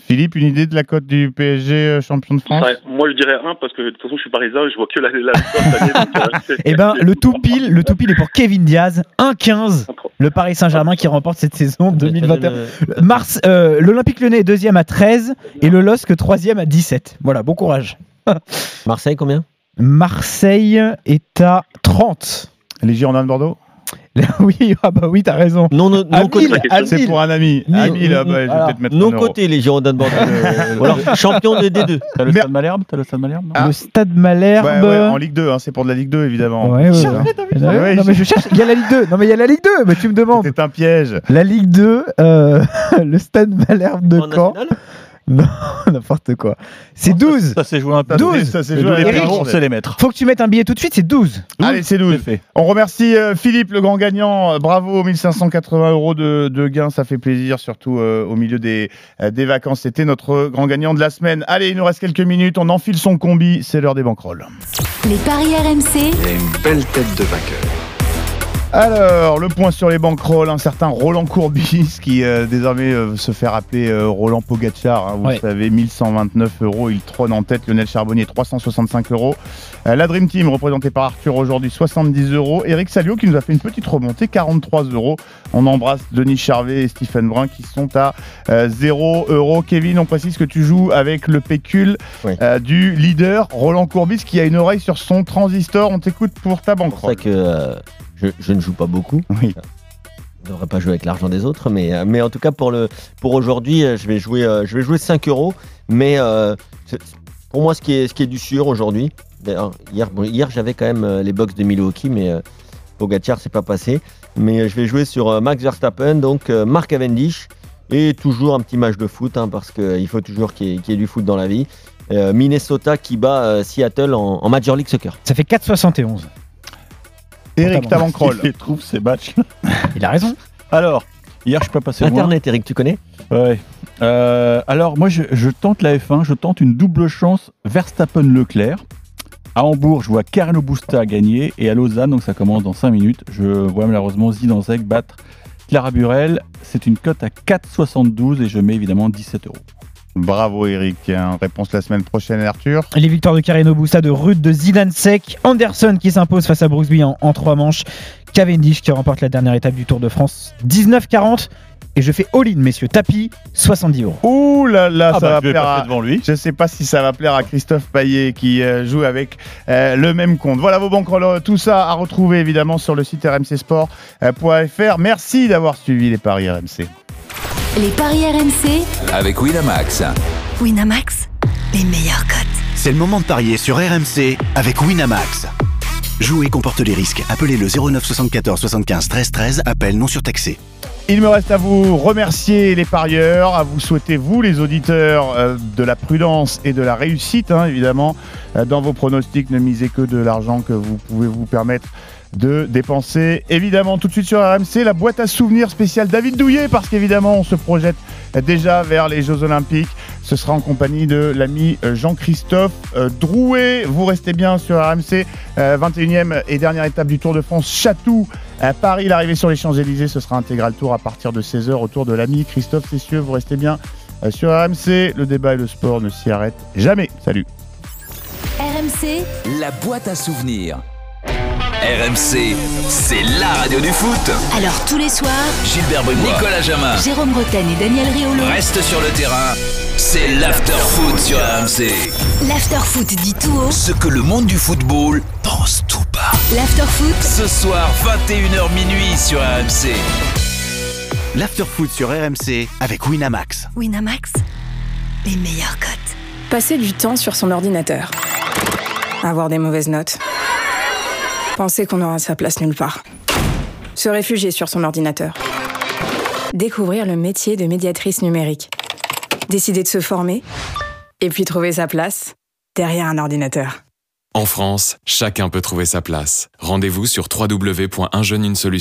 Philippe, une idée de la cote du PSG euh, champion de France? Ouais, moi, je dirais un parce que de toute façon, je suis parisien je vois que la, la, donc, euh, Eh ben, le tout pile, le tout pile est pour Kevin Diaz, 1-15. Le Paris Saint-Germain qui remporte cette saison 2021. Mars, euh, l'Olympique Lyonnais est deuxième à 13 et le LOSC troisième à 17. Voilà, bon courage. Marseille, combien? Marseille est à 30. Les Girondins de Bordeaux? *laughs* Oui, ah bah oui, t'as raison. Non, non, non côté. C'est pour un ami. Mille. Ami, là, bah, je vais peut-être mettre Non côté, les Girondins de Bordeaux. *laughs* Alors, champion de D2. T'as le stade Malherbe T'as le stade Malherbe non Ah. Le Stade Malherbe. Ouais, ouais, en Ligue 2, hein, c'est pour de la Ligue 2 évidemment. Ouais, ouais, ouais. Non mais je cherche, il y a la Ligue 2. Non mais il y a la Ligue 2, mais tu me demandes. C'est un piège. La Ligue 2, euh, *laughs* le Stade Malherbe de En Caen. *laughs* Non, n'importe quoi. C'est 12. Ça s'est joué un peu. 12. Ça s'est Les joué Eric, on sait les mettre. Faut que tu mettes un billet tout de suite, c'est 12. Allez, c'est 12. fait. On remercie euh, Philippe, le grand gagnant. Bravo, 1580 euros de, de gains, ça fait plaisir, surtout euh, au milieu des, euh, des vacances. C'était notre grand gagnant de la semaine. Allez, il nous reste quelques minutes, on enfile son combi, c'est l'heure des banquerolles. Les paris RMC, Il a une belle tête de vainqueur. Alors, le point sur les banquerolles, un certain Roland Courbis qui euh, désormais euh, se fait appeler euh, Roland Pogacar. hein, vous Ouais. le savez, 1129 euros, il trône en tête. Lionel Charbonnier, 365 euros. Euh, la Dream Team, représentée par Arthur aujourd'hui, 70 euros. Eric Salio qui nous a fait une petite remontée, 43 euros. On embrasse Denis Charvet et Stephen Brun qui sont à euh, 0 euros. Kevin, on précise que tu joues avec le pécule Oui. euh, du leader Roland Courbis qui a une oreille sur son transistor. On t'écoute pour ta C'est pour ça banquerolle. que euh, je, je ne joue pas beaucoup. Oui. Je devrais pas jouer avec l'argent des autres, mais, euh, mais en tout cas pour, le, pour aujourd'hui, euh, je vais jouer, euh, je vais jouer 5 euros. Mais euh, pour moi, ce qui est, ce qui est du sûr aujourd'hui, d'ailleurs, hier, bon, hier j'avais quand même les box de Milwaukee, mais euh, Pogacar, c'est pas passé. Mais je vais jouer sur Max Verstappen, donc euh, Mark Cavendish, et toujours un petit match de foot, hein, parce qu'il faut toujours qu'il y, ait- qu'il y ait du foot dans la vie. Minnesota qui bat Seattle en, en Major League Soccer. Ça fait 4,71. Eric, ta banquerolle. Il trouve ces matchs. Il a raison. Alors, hier, je suis pas passé loin. Internet, Eric, tu connais Ouais. Euh, alors, moi, je, je tente la F1, je tente une double chance Verstappen-Leclerc. À Hambourg, je vois Carlo Busta gagner. Et à Lausanne, donc ça commence dans 5 minutes, je vois malheureusement Zidanzek battre Clara Burel. C'est une cote à 4,72 et je mets évidemment 17 euros. Bravo Eric. Hein, Réponse la semaine prochaine Arthur. Les victoires de Carino Busta, de Ruth, de Zidane Sek, Anderson qui s'impose face à Brooksby en, en trois manches, Cavendish qui remporte la dernière étape du Tour de France 19-40. Et je fais all-in, messieurs. Tapis, 70 euros. Ouh là là, Ah ça bah, va plaire à... devant lui. Je sais pas si ça va plaire à Christophe Paillet qui euh, joue avec euh, le même compte. Voilà vos banquerolles, tout ça à retrouver évidemment sur le site rmcsport.fr. Merci d'avoir suivi les paris RMC. Les paris RMC, Avec Winamax. Winamax, les meilleurs cotes. C'est le moment de parier sur RMC avec Winamax. Jouer comporte les risques. Appelez le 09 74 75 13 13. Appel non surtaxé. Il me reste à vous remercier les parieurs, à vous souhaiter vous les auditeurs euh, de la prudence et de la réussite hein, évidemment Euh, dans vos pronostics. Ne misez que de l'argent que vous pouvez vous permettre de dépenser. Évidemment tout de suite sur RMC la boîte à souvenirs spéciale David Douillet parce qu'évidemment on se projette déjà vers les Jeux Olympiques. Ce sera en compagnie de l'ami euh, Jean-Christophe euh, Drouet. Vous restez bien sur RMC. Euh, 21e et dernière étape du Tour de France Chatou à Paris. L'arrivée sur les Champs-Élysées, ce sera intégral tour à partir de 16h autour de l'ami Christophe Cessieux. Vous restez bien euh, sur RMC. Le débat et le sport ne s'y arrêtent jamais. Salut. RMC, La boîte à souvenirs. RMC, c'est la radio du foot. alors tous les soirs, Gilbert Bribois, Nicolas Jamin. Jérôme Bretagne et Daniel Riolo, Reste sur le terrain. C'est l'after foot sur RMC. l'after-foot dit tout haut, Ce que le monde du football pense tout bas. l'after-foot, Ce soir, 21h minuit sur RMC. L'afterfoot sur RMC avec Winamax. Winamax, les meilleurs cotes. Passer du temps sur son ordinateur. Avoir des mauvaises notes. Penser qu'on aura sa place nulle part. Se réfugier sur son ordinateur. découvrir le métier de médiatrice numérique. Décider de se former et puis trouver sa place derrière un ordinateur. En France, chacun peut trouver sa place. Rendez-vous sur www.unjeuneunesolution.